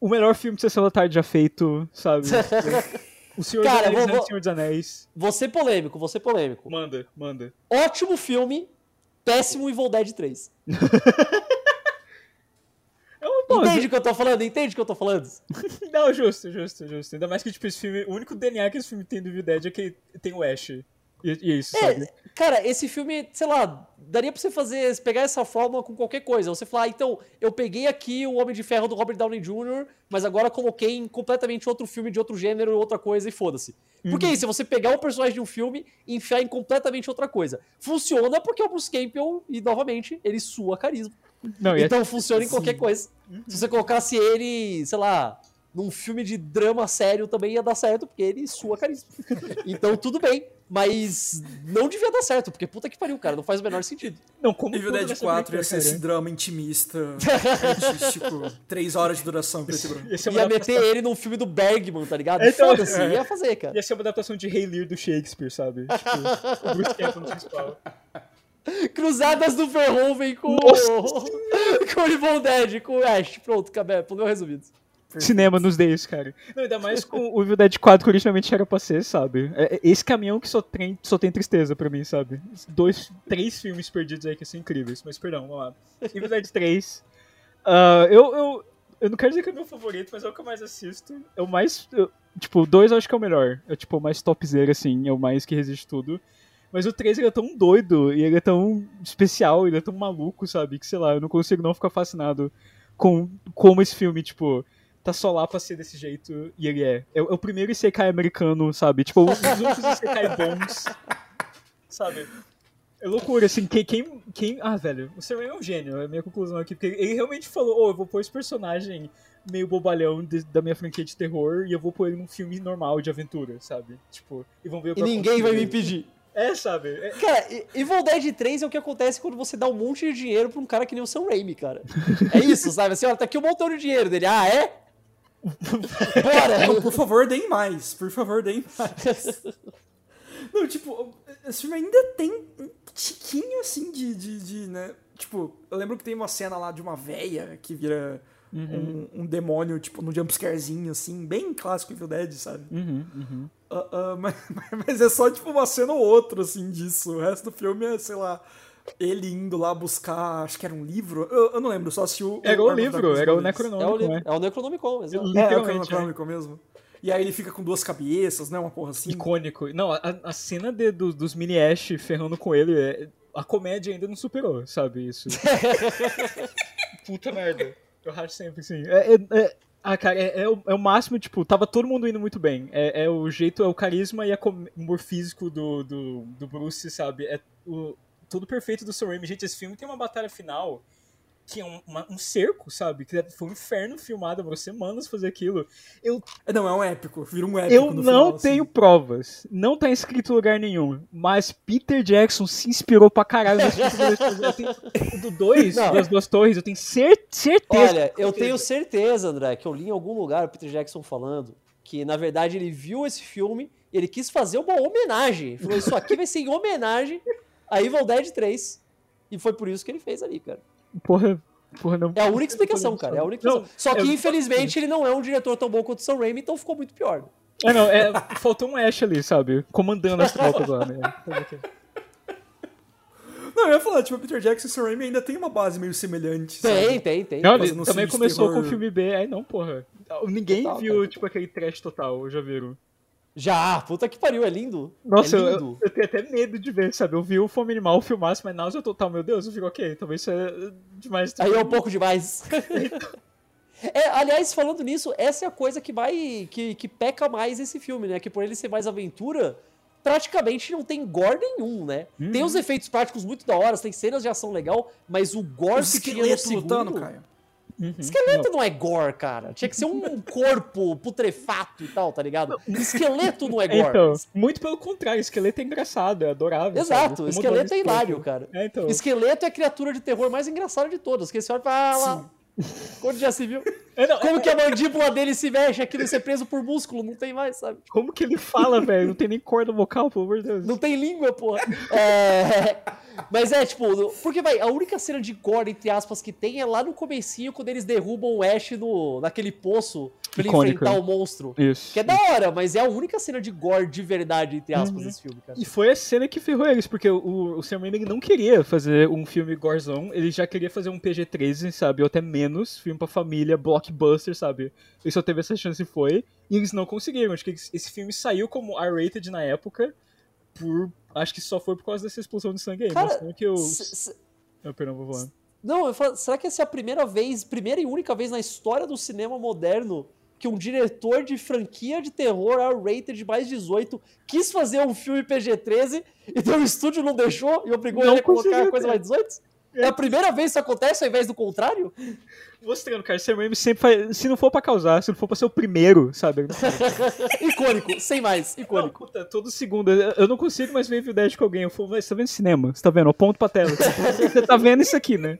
o melhor filme de Sessão da Tarde já feito, sabe? O Senhor Cara, dos Anéis vou- é o vou- Senhor dos Anéis. Você polêmico, você polêmico. Manda, manda. Ótimo filme, péssimo Evil Dead 3. É. Entende o que eu tô falando? Entende o que eu tô falando? Não, justo, justo, justo. Ainda mais que, tipo, esse filme, o único DNA que esse filme tem do Evil Dead é que tem o Ash. E, e é isso? É, cara, esse filme, sei lá, daria pra você fazer, pegar essa fórmula com qualquer coisa. Você falar, ah, então, eu peguei aqui o Homem de Ferro do Robert Downey Jr., mas agora coloquei em completamente outro filme de outro gênero, outra coisa e foda-se. Porque é isso, se você pegar o personagem de um filme e enfiar em completamente outra coisa. Funciona porque é o Bruce Campbell, e novamente, ele sua carisma. Não, é- Então funciona em qualquer coisa. Se você colocasse ele, sei lá, num filme de drama sério também ia dar certo, porque ele sua carisma. Então tudo bem. Mas não devia dar certo, porque puta que pariu, cara, não faz o menor sentido. não, como Evil Dead nessa 4 ia ser esse drama intimista, artístico, 3 horas de duração e branco. Ia Ia meter ele num filme do Bergman, tá ligado? Então, Foda-se, é. ia fazer, cara. Ia ser uma adaptação de Rei Lear do Shakespeare, sabe? Tipo, o Bruce Campbell no principal. Cruzadas do Verhoeven com, Nossa com o Evil Dead, com o Ash. Pronto, acabou, problema resolvido. Cinema nos days, cara. Não, ainda mais com o Evil Dead 4 que originalmente era pra ser, sabe? É- é esse caminhão que só tem, só tem tristeza pra mim, sabe? Dois, três filmes perdidos aí que são incríveis. Mas perdão, vamos lá. Evil Dead 3. ah, eu, eu, eu não quero dizer que é meu favorito, mas é o que eu mais assisto. É o mais. eu- tipo, o 2 eu acho que é o melhor. É tipo o mais topzera, assim. É o mais que resiste tudo. Mas o 3 ele é tão doido e ele é tão especial, ele é tão maluco, sabe? Que sei lá, eu não consigo não ficar fascinado com como esse filme, tipo tá só lá pra ser desse jeito, e ele é. É, o- é o primeiro Isekai americano, sabe? Tipo, os únicos Isekai bons, sabe? É loucura, assim, quem, quem, quem... Ah, velho, o Raimi é um gênio, é a minha conclusão aqui, porque ele realmente falou, ô, eu vou pôr esse personagem meio bobalhão de- da minha franquia de terror, e eu vou pôr ele num filme normal de aventura, sabe? Tipo, e vão ver o que E ninguém vai me impedir. É, sabe? É- Cara, Evil Dead 3 é o que acontece quando você dá um monte de dinheiro pra um cara que nem o Sam Raimi, cara. É isso, sabe? Assim, ó, tá aqui um montão de dinheiro dele. Ah, é? Bora! Não, por favor, deem mais. Por favor, deem mais. Não, tipo, esse filme ainda tem um tiquinho assim de, de, de, né? Tipo, eu lembro que tem uma cena lá de uma véia que vira um, um demônio, tipo, num jumpscarezinho, assim, bem clássico Evil Dead, sabe? Uhum, uhum. Ah, ah, mas, mas é só, tipo, uma cena ou outra, assim, disso. O resto do filme é, sei lá, ele indo lá buscar, acho que era um livro. Eu, eu não lembro, só se o. Era o of livro, era o Gods. É o, né? é o Necronomicon, exato. É, é o é. Necronômico mesmo. E aí ele fica com duas cabeças, né? Uma porra assim. Icônico. Não, a, a cena de- do- dos mini Ash ferrando com ele, é- a comédia ainda não superou, sabe? Isso. Puta merda. Eu acho sempre assim. É, é- é- ah, cara, é, é o, é o máximo, tipo, tava todo mundo indo muito bem. É, é o jeito, é o carisma e o humor físico do, do, do Bruce, sabe? É o, tudo perfeito do Sam Raimi. Gente, esse filme tem uma batalha final que é um, uma- um cerco, sabe? Que foi um inferno filmado, demorou semanas fazer aquilo. Eu Não, é um épico, vira um épico. eu no não final, tenho assim. provas. Não tá escrito em lugar nenhum. Mas Peter Jackson se inspirou pra caralho. Eu tenho- Do 2, Não. das duas torres, eu tenho cer- certeza. Olha, eu tenho certeza, André, que eu li em algum lugar o Peter Jackson falando que, na verdade, ele viu esse filme e ele quis fazer uma homenagem. Ele falou, isso aqui vai ser em homenagem a Evil Dead 3. E foi por isso que ele fez ali, cara. Porra, porra, não. É a única explicação, cara. É a única Não, explicação. Só que, eu- infelizmente, ele não é um diretor tão bom quanto o Sam Raimi, então ficou muito pior. É, não, é, faltou um Ash ali, sabe? Comandando as tropas lá, né? Não, eu ia falar, tipo, Peter Jackson e Sam Raimi ainda tem uma base meio semelhante. Tem, sabe? tem, tem. Não, ele também começou terror. com o filme B, aí não, porra. Ninguém Total, viu, cara. tipo, aquele trash total, já viram? Já, puta que pariu, é lindo. Nossa, é eu, lindo. eu tenho até medo de ver, sabe? Eu vi o Fome Animal filmasse, mas náusea total, meu Deus, eu fico, ok, talvez isso é demais. Aí é um pouco demais. É, aliás, falando nisso, essa é a coisa que vai. Que, que peca mais esse filme, né? Que por ele ser mais aventura, praticamente não tem gore nenhum, né? Tem Uhum. os efeitos práticos muito da hora, tem cenas de ação legal, mas o gore Os que tinha no esqueletos lutando, segundo... Caio. Esqueleto não é gore, cara. Tinha que ser um corpo putrefato e tal, tá ligado? Esqueleto não é gore. Então, muito pelo contrário, esqueleto é engraçado, é adorável. Exato, sabe? esqueleto é hilário, cara. É, então. Esqueleto é a criatura de terror mais engraçada de todas, que você olha e fala, ah, lá, quando já se viu? É, não, Como é- que a mandíbula dele se mexe aqui não ser preso por músculo? Não tem mais, sabe? como que ele fala, velho? Não tem nem corda vocal, pelo amor de Deus. Não tem língua, porra. É... Mas é, tipo, porque vai, a única cena de gore, entre aspas, que tem é lá no comecinho, quando eles derrubam o Ash no, naquele poço pra ele Icônico. enfrentar o monstro. Isso. Que é da hora, mas é a única cena de gore de verdade, entre aspas, desse filme, cara. E foi a cena que ferrou eles, porque o, o Sam Raimi não queria fazer um filme gorzão, ele já queria fazer um PG-13, sabe, ou até menos, filme pra família, blockbuster, sabe. Ele só teve essa chance e foi, e eles não conseguiram. Acho que esse filme saiu como R-rated na época, por... Acho que só foi por causa dessa explosão de sangue aí, Cara, mostrando que. S- s- Ah, perdão, vou voando. Não, eu falo, será que essa é a primeira vez, primeira e única vez na história do cinema moderno que um diretor de franquia de terror R-rated de mais 18 quis fazer um filme PG-13 e então o estúdio não deixou e obrigou Não ele a colocar a coisa mais 18? É a primeira vez que isso acontece ao invés do contrário? Mostrando, cara, Sam Raimi sempre faz... Se não for pra causar, se não for pra ser o primeiro, sabe? icônico, sem mais, Não, icônico. puta, todo segundo. Eu não consigo mais ver Evil Dead com alguém. Eu falo, "Mas você tá vendo cinema? Você tá vendo? Eu ponto pra tela. Você tá vendo isso aqui, né?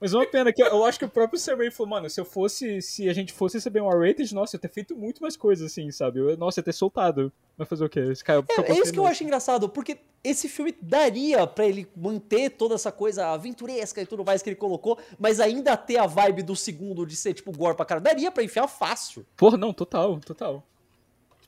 Mas uma pena que eu, eu acho que o próprio Sam Raimi falou, mano, se eu fosse, se a gente fosse receber um R-rated, nossa, eu ia ter feito muito mais coisas assim, sabe? Eu, nossa, eu ia ter soltado. Vai fazer o quê? Esse cara É, é isso que eu acho engraçado, porque esse filme daria pra ele manter toda essa coisa aventuresca e tudo mais que ele colocou, mas ainda ter a vibe do segundo de ser tipo gore pra cara. Daria pra enfiar fácil. Porra, não, total, total.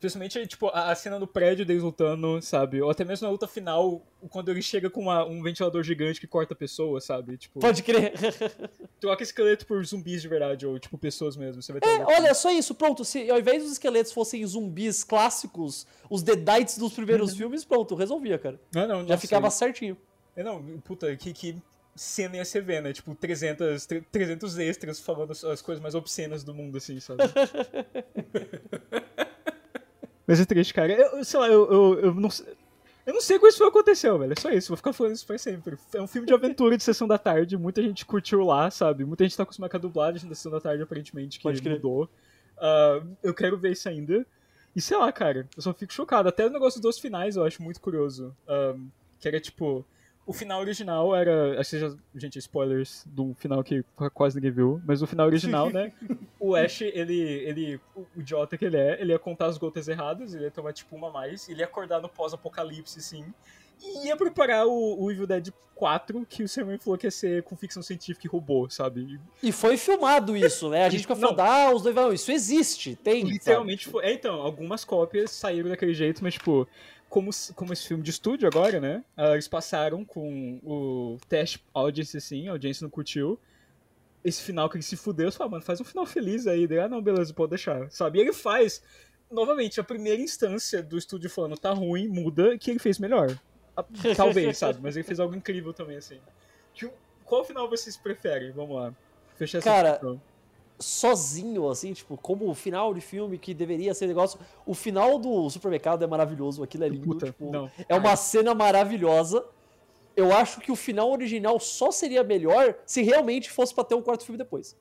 Especialmente, tipo, a, cena do prédio deles lutando, sabe? Ou até mesmo na luta final, quando ele chega com uma- um ventilador gigante que corta a pessoa, sabe? Tipo, Pode crer. troca esqueleto por zumbis de verdade, ou tipo, pessoas mesmo. Você vai ter É, olha, só isso, pronto. Se ao invés dos esqueletos fossem zumbis clássicos, os Deadites dos primeiros filmes, pronto, resolvia, cara. Não, não, Já nossa, ficava certinho. É, Não, puta, que, que cena ia ser ver, né? Tipo, 300, 300 extras falando as- as coisas mais obscenas do mundo, assim, sabe? Mas é triste, cara. Eu, eu- sei lá, eu, eu, eu não sei. Eu não sei como isso aconteceu, velho. É só isso, vou ficar falando isso pra sempre. É um filme de aventura de sessão da tarde, muita gente curtiu lá, sabe? Muita gente tá acostumada com a dublagem da sessão da tarde, aparentemente, que Pode mudou. Ah, eu quero ver isso ainda. E sei lá, cara, eu só fico chocado. Até o negócio dos finais eu acho muito curioso. Ah, que era tipo. O final original era. Acho que já. Gente, spoilers do final que quase ninguém viu. Mas o final original, né? O Ash, ele. ele o idiota que ele é, ele ia contar as gotas erradas, ele ia tomar tipo uma a mais, ele ia acordar no pós-apocalipse, assim. E ia preparar o, o Evil Dead 4, que o Sam falou que ia ser com ficção científica e robô, sabe? E foi filmado isso, né? A gente fica falando, ah, os dois vão. Isso existe, tem. Literalmente foi. É, então, algumas cópias saíram daquele jeito, mas, tipo, como, como esse filme de estúdio agora, né? ah, eles passaram com o teste audience, assim, a audiência não curtiu. Esse final que ele se fudeu, eu falei, ah, mano, faz um final feliz aí. Daí, ah, não, beleza, pode deixar, sabe? E ele faz, novamente, a primeira instância do estúdio falando, tá ruim, muda, que ele fez melhor. Talvez, sabe? Mas ele fez algo incrível também, assim. Qual final vocês preferem? Vamos lá. Fechar essa Cara, discussão. Sozinho, assim, tipo, como o final de filme que deveria ser negócio. O final do supermercado é maravilhoso, aquilo é lindo. Puta, tipo. É uma cena maravilhosa. Eu acho que o final original só seria melhor se realmente fosse pra ter um quarto filme depois.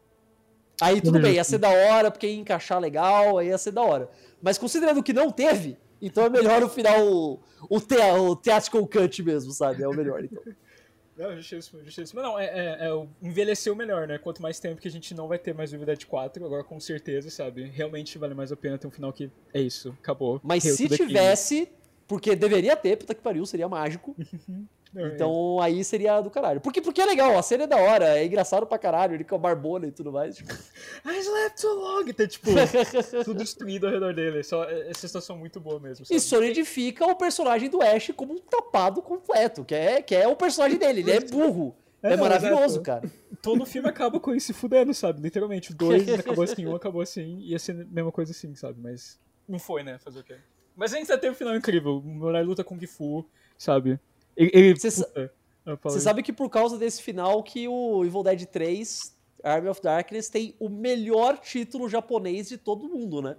Aí tudo bem, ia ser da hora, porque ia encaixar legal, aí ia ser da hora. Mas considerando que não teve, então é melhor o final, o, o, te, o theatrical cut mesmo, sabe? É o melhor, então. Não, justíssimo, justíssimo. Mas não, é, é, é o- envelheceu melhor, né? Quanto mais tempo que a gente não vai ter mais Dead 4, agora com certeza, sabe? Realmente vale mais a pena ter um final que é isso, acabou. Mas se tivesse, porque deveria ter, puta que pariu, seria mágico. É. Então aí seria do caralho. Porque, porque é legal, a cena é da hora, é engraçado pra caralho, ele com a barbona e tudo mais. Tipo. I slept so long! Tá, tipo, tudo destruído ao redor dele. Só, é- essa situação muito boa mesmo, sabe? E solidifica o personagem do Ash como um tapado completo, que é, que é o personagem dele, ele é burro. É, É, maravilhoso, exato. cara. Todo filme acaba com ele se fudendo, sabe? Literalmente. O dois acabou assim, um acabou assim, ia ser a mesma coisa assim, sabe? Mas não foi, né? Fazer o quê? Mas ainda teve um final incrível. O Mulher luta com o Gifu, sabe? Ele. Você sabe que por causa desse final que o Evil Dead 3, Army of Darkness, tem o melhor título japonês de todo mundo, né?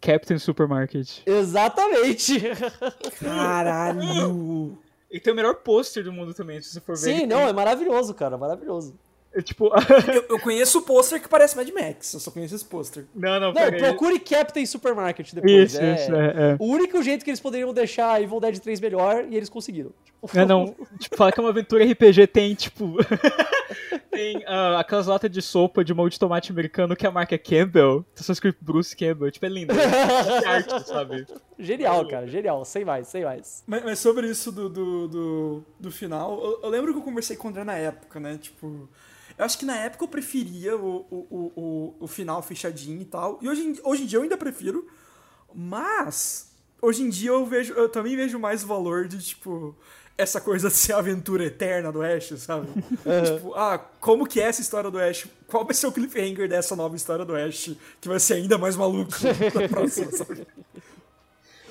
Captain Supermarket. Exatamente! Caralho! E tem o melhor pôster do mundo também, se você for ver. Sim, não, tem- é maravilhoso, cara, maravilhoso. É tipo. eu, eu conheço o pôster que parece Mad Max, eu só conheço esse pôster. não, não, Não, procure Captain Supermarket depois. Isso, é... isso, é, é. O único jeito que eles poderiam deixar Evil Dead 3 melhor e eles conseguiram. Tipo, É, não. Tipo, falar que é uma aventura RPG tem, tipo. tem ah, aquelas latas de sopa de molde de tomate americano que a marca é Campbell. Tá só escrito Bruce Campbell. Tipo, é lindo. É arte, sabe? Genial, cara, genial. Sem mais, sem mais. Mas, mas sobre isso do, do, do, do final, eu, eu lembro que eu conversei com o André na época, né? Tipo, eu acho que na época eu preferia o, o, o, o, final fechadinho e tal. E hoje, em- hoje em dia eu ainda prefiro. Mas, hoje em dia eu vejo, eu também vejo mais valor de, tipo, essa coisa de ser a aventura eterna do Ash, sabe? Tipo, ah, como que é essa história do Ash? Qual vai ser o cliffhanger dessa nova história do Ash que vai ser ainda mais maluco na próxima, sabe?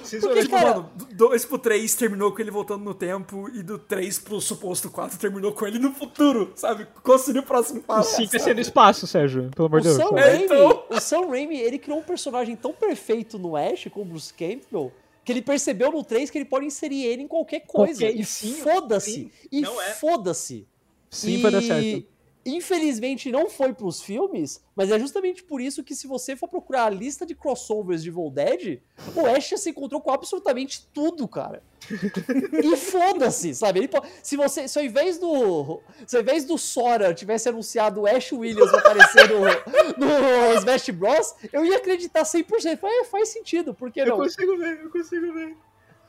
Vocês Porque, Tipo, cara- mano, do 2 pro 3 terminou com ele voltando no tempo, e do 3 pro suposto 4 terminou com ele no futuro, sabe? Qual seria o próximo passo? Sim, vai ser no espaço, Sérgio. Pelo amor O de Deus. Sam? É, Raimi, então. o Sam Raimi, ele criou um personagem tão perfeito no Ash, como o Bruce Campbell, que ele percebeu no 3 que ele pode inserir ele em qualquer coisa. Qualquer- e sim, foda-se. sim. E Não é. foda-se. Sim, e... vai dar certo. Infelizmente não foi pros filmes, mas é justamente por isso que se você for procurar a lista de crossovers de Evil Dead, o Ash se encontrou com absolutamente tudo, cara. E foda-se, sabe? Ele se você, se ao invés do, se ao invés do Sora tivesse anunciado o Ash Williams aparecer no, no Smash Bros, eu ia acreditar 100%. É, faz sentido, por que Eu não? consigo ver, eu consigo ver.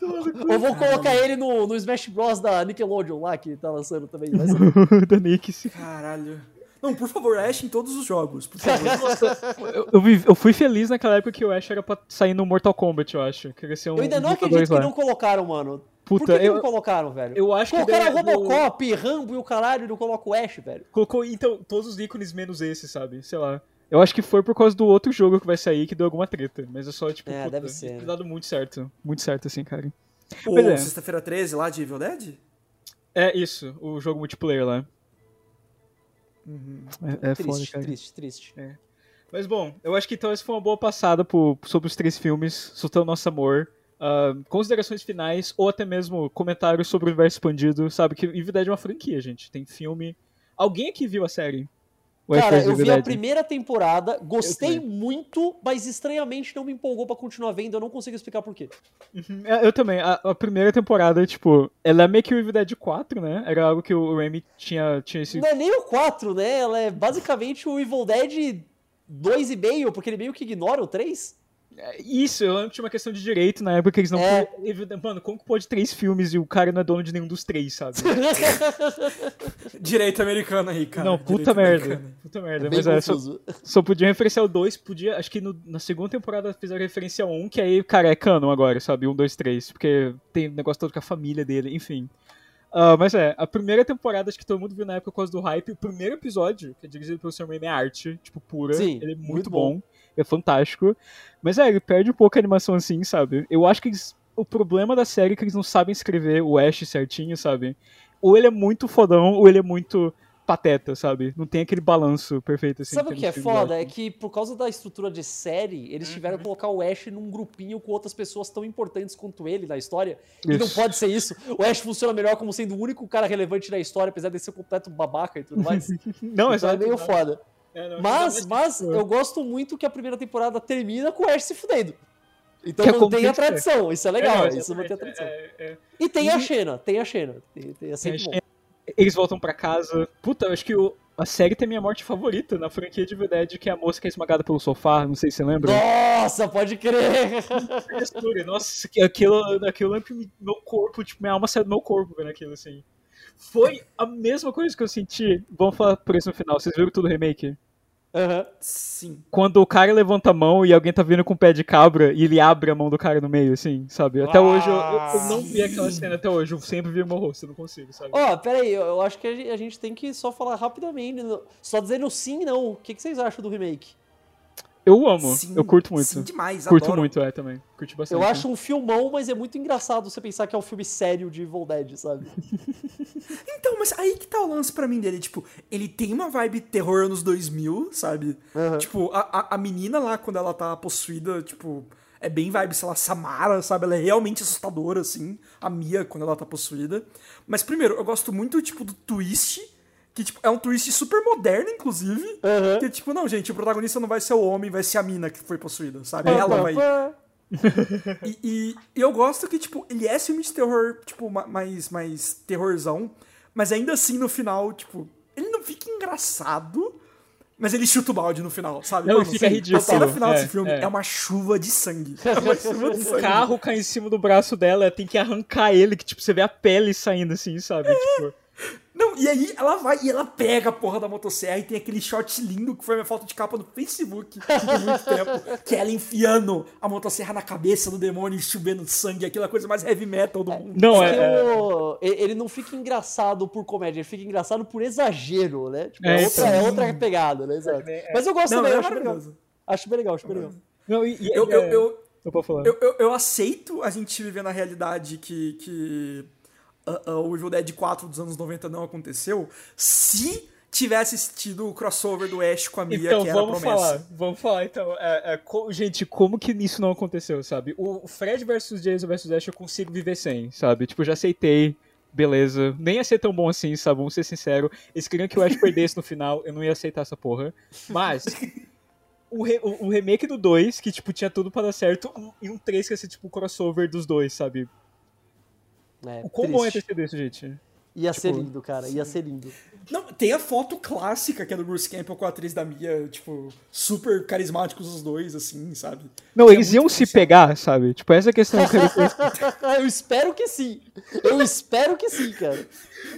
No. Eu vou colocar ele no, no Smash Bros da Nickelodeon lá, que tá lançando também. Ser da Nick. sim. Caralho. Não, por favor, Ash em todos os jogos, por favor. Eu, eu, vi- eu fui feliz naquela época que o Ash era pra sair no Mortal Kombat, eu acho. Que ia ser um Eu ainda não acredito dois que lá. não colocaram, mano. Puta, Por que, que eu- não colocaram, velho? Eu acho que Colocaram no- Robocop, Rambo e o caralho e não colocou o Ash, velho. Colocou, então, todos os ícones menos esse, sabe? Sei lá. Eu acho que foi por causa do outro jogo que vai sair que deu alguma treta. Mas é só, tipo, É, puta, deve ser, tem né? dado muito certo. Muito certo, assim, cara. O é. Sexta-feira 13 lá de Evil Dead? É isso, o jogo multiplayer lá. É, é foda, Triste, cara. triste, triste. Mas bom, eu acho que então essa foi uma boa passada por, sobre os três filmes, soltando nosso amor. Ah, considerações finais, ou até mesmo comentários sobre o universo expandido, sabe? Que Evil Dead é uma franquia, gente. Tem filme. Alguém aqui viu a série? Cara, eu vi a primeira temporada, gostei muito, mas estranhamente não me empolgou pra continuar vendo, eu não consigo explicar por quê. É, Eu também. A, a primeira temporada, tipo, ela é meio que o Evil Dead 4, né? Era algo que o Remy tinha, tinha esse. Não é nem o 4, né? Ela é basicamente o Evil Dead 2,5, porque ele meio que ignora o 3. Isso, eu lembro que tinha uma questão de direito na época que eles não. É. Dead- Mano, como que pode três filmes e o cara não é dono de nenhum dos três, sabe? Direito americano aí, cara. não, Direito puta merda. americano. Puta merda. É mas é, só, só podia referenciar o 2, podia. Acho que no- na segunda temporada fizeram referência ao 1, um, que aí, cara, é canon agora, sabe? 1, 2, 3. Porque tem o negócio todo com a família dele, enfim. Ah, mas é, a primeira temporada, acho que todo mundo viu na época por causa do hype. O primeiro episódio, que é dirigido pelo Sam Raimi, é arte, tipo, pura. Sim, ele é muito, muito bom. É fantástico. Mas é, ele perde um pouco a animação assim, sabe? Eu acho que eles. O problema da série é que eles não sabem escrever o Ash certinho, sabe? Ou ele é muito fodão, ou ele é muito pateta, sabe? Não tem aquele balanço perfeito assim. Sabe o que é foda? acho. É que por causa da estrutura de série, eles tiveram que colocar o Ash num grupinho com outras pessoas tão importantes quanto ele na história. E não Isso. pode ser isso. O Ash funciona melhor como sendo o único cara relevante na história, apesar de ser um completo babaca e tudo mais. Não, então é exato. meio exato. foda. É, não, Mas, mas eu gosto muito que a primeira temporada termina com o Ash se fudendo. Então Que é mantém tem a ser. tradição, isso é É, legal, não, isso mantém a tradição. é, é. E tem E- a Xena, tem a Xena. Tem, tem, é sempre bom. Eles voltam pra casa. Puta, eu acho que o- a série tem minha morte favorita na franquia de Dead, que é a moça que é esmagada pelo sofá, não sei se você lembra. Nossa, pode crer! Nossa, aquilo, aquilo que me- meu corpo, tipo, minha alma saiu do meu corpo vendo aquilo, assim. Foi a mesma coisa que eu senti. Vamos falar por isso no final. Vocês viram tudo o remake? Aham. Sim. Quando o cara levanta a mão e alguém tá vindo com o pé de cabra e ele abre a mão do cara no meio, assim, sabe? Até hoje eu, eu- eu não vi aquela cena até hoje. Eu sempre vi meu rosto, eu não consigo, sabe? Ó, pera aí, eu, eu acho que a gente, tem que só falar rapidamente, só dizendo sim e não. O que, que vocês acham do remake? Eu amo, Sim, eu curto muito. Sim, demais. curto adoro. muito, é, também. Curti bastante. Eu acho um filmão, mas é muito engraçado você pensar que é um filme sério de Evil Dead, sabe? Então, mas aí que tá o lance pra mim dele. Tipo, ele tem uma vibe terror anos 2000, sabe? Aham. Tipo, a, a, a menina lá, quando ela tá possuída, tipo, é bem vibe, sei lá, Samara, sabe? Ela é realmente assustadora, assim. A Mia, quando ela tá possuída. Mas, primeiro, eu gosto muito, tipo, do twist. Que, tipo, é um twist super moderno, inclusive. Aham. Que, tipo, não, gente, o protagonista não vai ser o homem, vai ser a mina que foi possuída, sabe? Ela vai. E, e- e eu gosto que, tipo, ele é filme de terror, tipo, ma- mais, mais terrorzão, mas ainda assim, no final, tipo, ele não fica engraçado, mas ele chuta o balde no final, sabe? Não, Mano, fica assim, ridículo. A cena final É, desse filme é. é. uma chuva de sangue. É uma chuva de O sangue. carro cai em cima do braço dela, tem que arrancar ele, que tipo, você vê a pele saindo assim, sabe? Tipo, Não, e aí ela vai e ela pega a porra da motosserra e tem aquele short lindo que foi a minha foto de capa no Facebook por muito tempo, que é ela enfiando a motosserra na cabeça do demônio e chovendo sangue, aquela coisa mais heavy metal do mundo. não, é. é- o- e- ele não fica engraçado por comédia, ele fica engraçado por exagero, né? Tipo, É, é, outra, é outra pegada, né? Exato. Mas eu gosto Não, também, é eu acho bem legal. maravilhoso. Acho bem legal, acho bem legal. Não, e, e- Eu, eu, é- eu, eu posso falar. Eu, eu, eu aceito a gente viver na realidade que, que ah, ah, o Evil Dead 4 dos anos 90 não aconteceu se tivesse tido o crossover do Ash com a Mia, Então, que era a vamos promessa. falar, vamos falar então. É, é, co- gente, como que isso não aconteceu, sabe? O Fred versus Jason versus Ash eu consigo viver sem, sabe? Tipo, já aceitei, beleza. Nem ia ser tão bom assim, sabe? Vamos ser sinceros. Eles queriam que o Ash perdesse no final, eu não ia aceitar essa porra. Mas. O, re- o- o remake do 2, que, tipo, tinha tudo pra dar certo, e um 3 que ia ser, tipo, o crossover dos dois, sabe? É, O quão bom é ter sido isso, gente? Ia ser tipo, lindo, cara, ia ser lindo. Não, tem a foto clássica que é do Bruce Campbell com a atriz da Mia, tipo, super carismáticos os dois, assim, sabe? Não, É eles muito iam se pegar, sabe? Tipo, essa questão que eu eu espero que sim. Eu espero que sim, cara.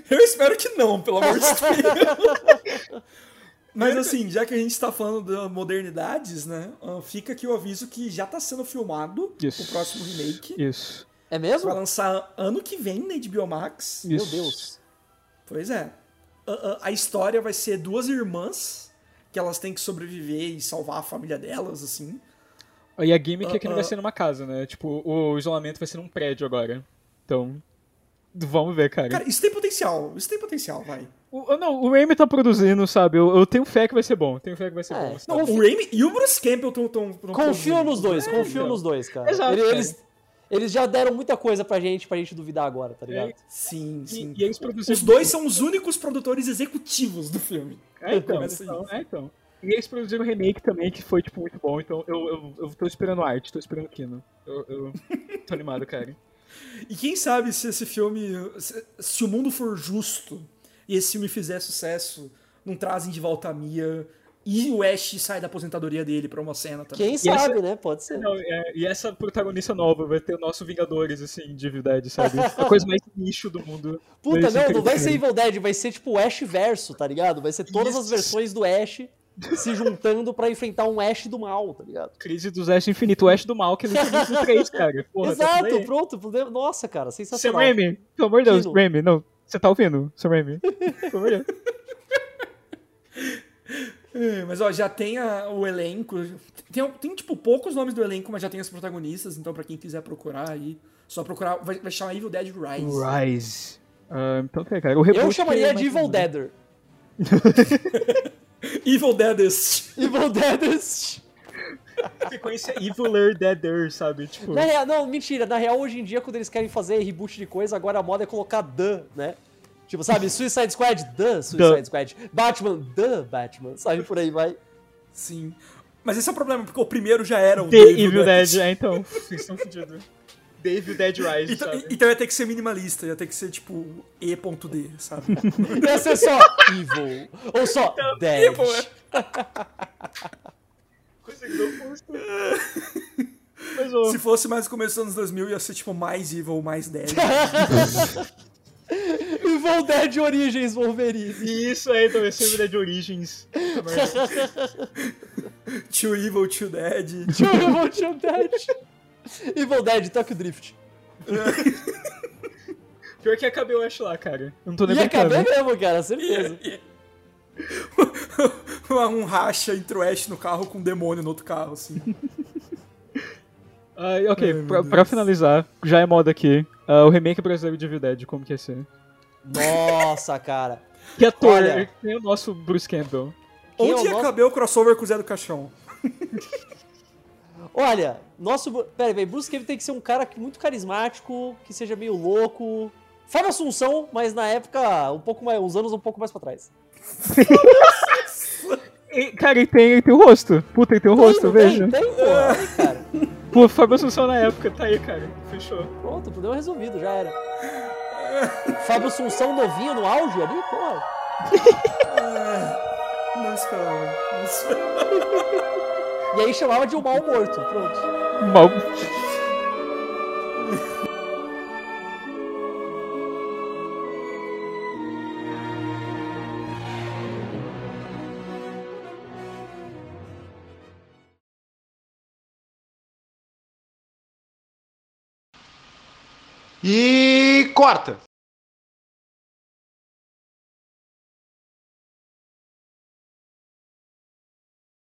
Eu espero que não, pelo amor de Deus. Mas assim, já que a gente tá falando de modernidades, né? ah, Fica aqui o aviso que já tá sendo filmado Isso. o próximo remake. Isso. É mesmo? Vai lançar ano que vem na HBO Max. Meu Isso. Deus. Pois é. A, a- a história vai ser duas irmãs que elas têm que sobreviver e salvar a família delas, assim. E a gimmick é que Ah, não vai ah. ser numa casa, né? Tipo, o isolamento vai ser num prédio agora. Então. Vamos ver, cara. Cara, isso tem potencial. Isso tem potencial, vai. O, não, o Raimi tá produzindo, sabe? Eu, eu tenho fé que vai ser bom. Tenho fé que vai ser É. bom. Não, o Raimi e o Bruce Campbell estão. Confio nos dois, confio então. nos dois, cara. Exato, Ele- cara. Eles, já deram muita coisa pra gente, pra gente duvidar agora, tá ligado? Sim, sim. E, e. Os dois são os únicos produtores executivos do filme. É, então, então, é, então. E eles produziram um remake também, que foi, tipo, muito bom. Então eu, eu, eu tô esperando arte, tô esperando Kino. Eu, eu tô animado, cara. E quem sabe se esse filme. Se, se o mundo for justo e esse filme fizer sucesso, não trazem de volta a Mia e o Ash sai da aposentadoria dele pra uma cena também. Quem sabe, essa- né? Pode ser. Não, é, e essa protagonista nova vai ter o nosso Vingadores, assim, de verdade, sabe? A coisa mais nicho do mundo. Puta, não, não vai ser. Evil Dead, vai ser tipo o Ash verso, tá ligado? Vai ser todas as Isso. versões do Ash se juntando pra enfrentar um Ash do mal, tá ligado? Crise dos Ash Infinito, o Ash do mal, que ele fez no 3, cara. Porra, tá Exato, aí. pronto. Nossa, cara, Sam sensacional. Raimi, pelo amor de Deus. Raimi, não. Você tá ouvindo, Sam Raimi? Pelo amor de Deus. É, Mas ó, já tem a- o elenco. Tem, tem, tipo, poucos nomes do elenco, mas já tem os protagonistas, então pra quem quiser procurar aí, só procurar. Vai, vai chamar Evil Dead Rise. Rise. Ah, então, tá, cara. O reboot Eu chamaria é de Evil Deader. Evil Deadest. Evil Deadest. Sequência Eviler Deader, sabe? Tipo, Na real, não, mentira. Na real, hoje em dia, quando eles querem fazer reboot de coisa, agora a moda é colocar The, né? Tipo, sabe, Suicide Squad, The Suicide. Squad. Batman, The Batman. Sabe, por aí vai. Sim. Mas esse é o problema, porque o primeiro já era o The The Evil Dead. É, então, vocês estão fodidos. The Evil Dead Rise, Então, sabe? então ia ter que ser minimalista, ia ter que ser tipo E.D, sabe? Ia ser só Evil. Ou só Dead. Evil, é. Coisa que não custa. Mas, ô, Se fosse mais começo dos anos 2000, ia ser tipo mais Evil, mais Dead. Evil Dead Origens Wolverine. Isso aí, o Evil Dead Origins. too Evil, Too Dead. Evil Tio Dead. Evil Dead, Tokyo Drift. Pior que acabei o Ash lá, cara. Eu não tô nem Ia brincando. caber mesmo, cara, certeza. um racha entre o Ash no carro com um demônio no outro carro, assim. Ah, ok, meu pra, pra finalizar, já é moda aqui. Ah, o remake brasileiro de Evil Dead, como que ia ser? Nossa, cara. Que ator Olha. tem o nosso Bruce Campbell? É Onde ia nosso- caber o crossover com o Zé do Caixão? Olha, nosso. Pera aí, velho, Bruce Campbell tem que ser um cara que- muito carismático, que seja meio louco. Fábio Assunção, mas na época, um pouco mais, uns anos um pouco mais pra trás. E, cara, ele tem, ele tem o rosto. Puta, ele tem o rosto, eu tem, vejo. Tem, tem, pô. Aí, cara. Pô, Fábio Assunção na época, tá aí, cara. Fechou. Pronto, problema resolvido, já era. Fábio Assunção novinho no auge ali, porra. Não esperava. Não esperava. E aí chamava de um mal morto, pronto. Mal. E corta.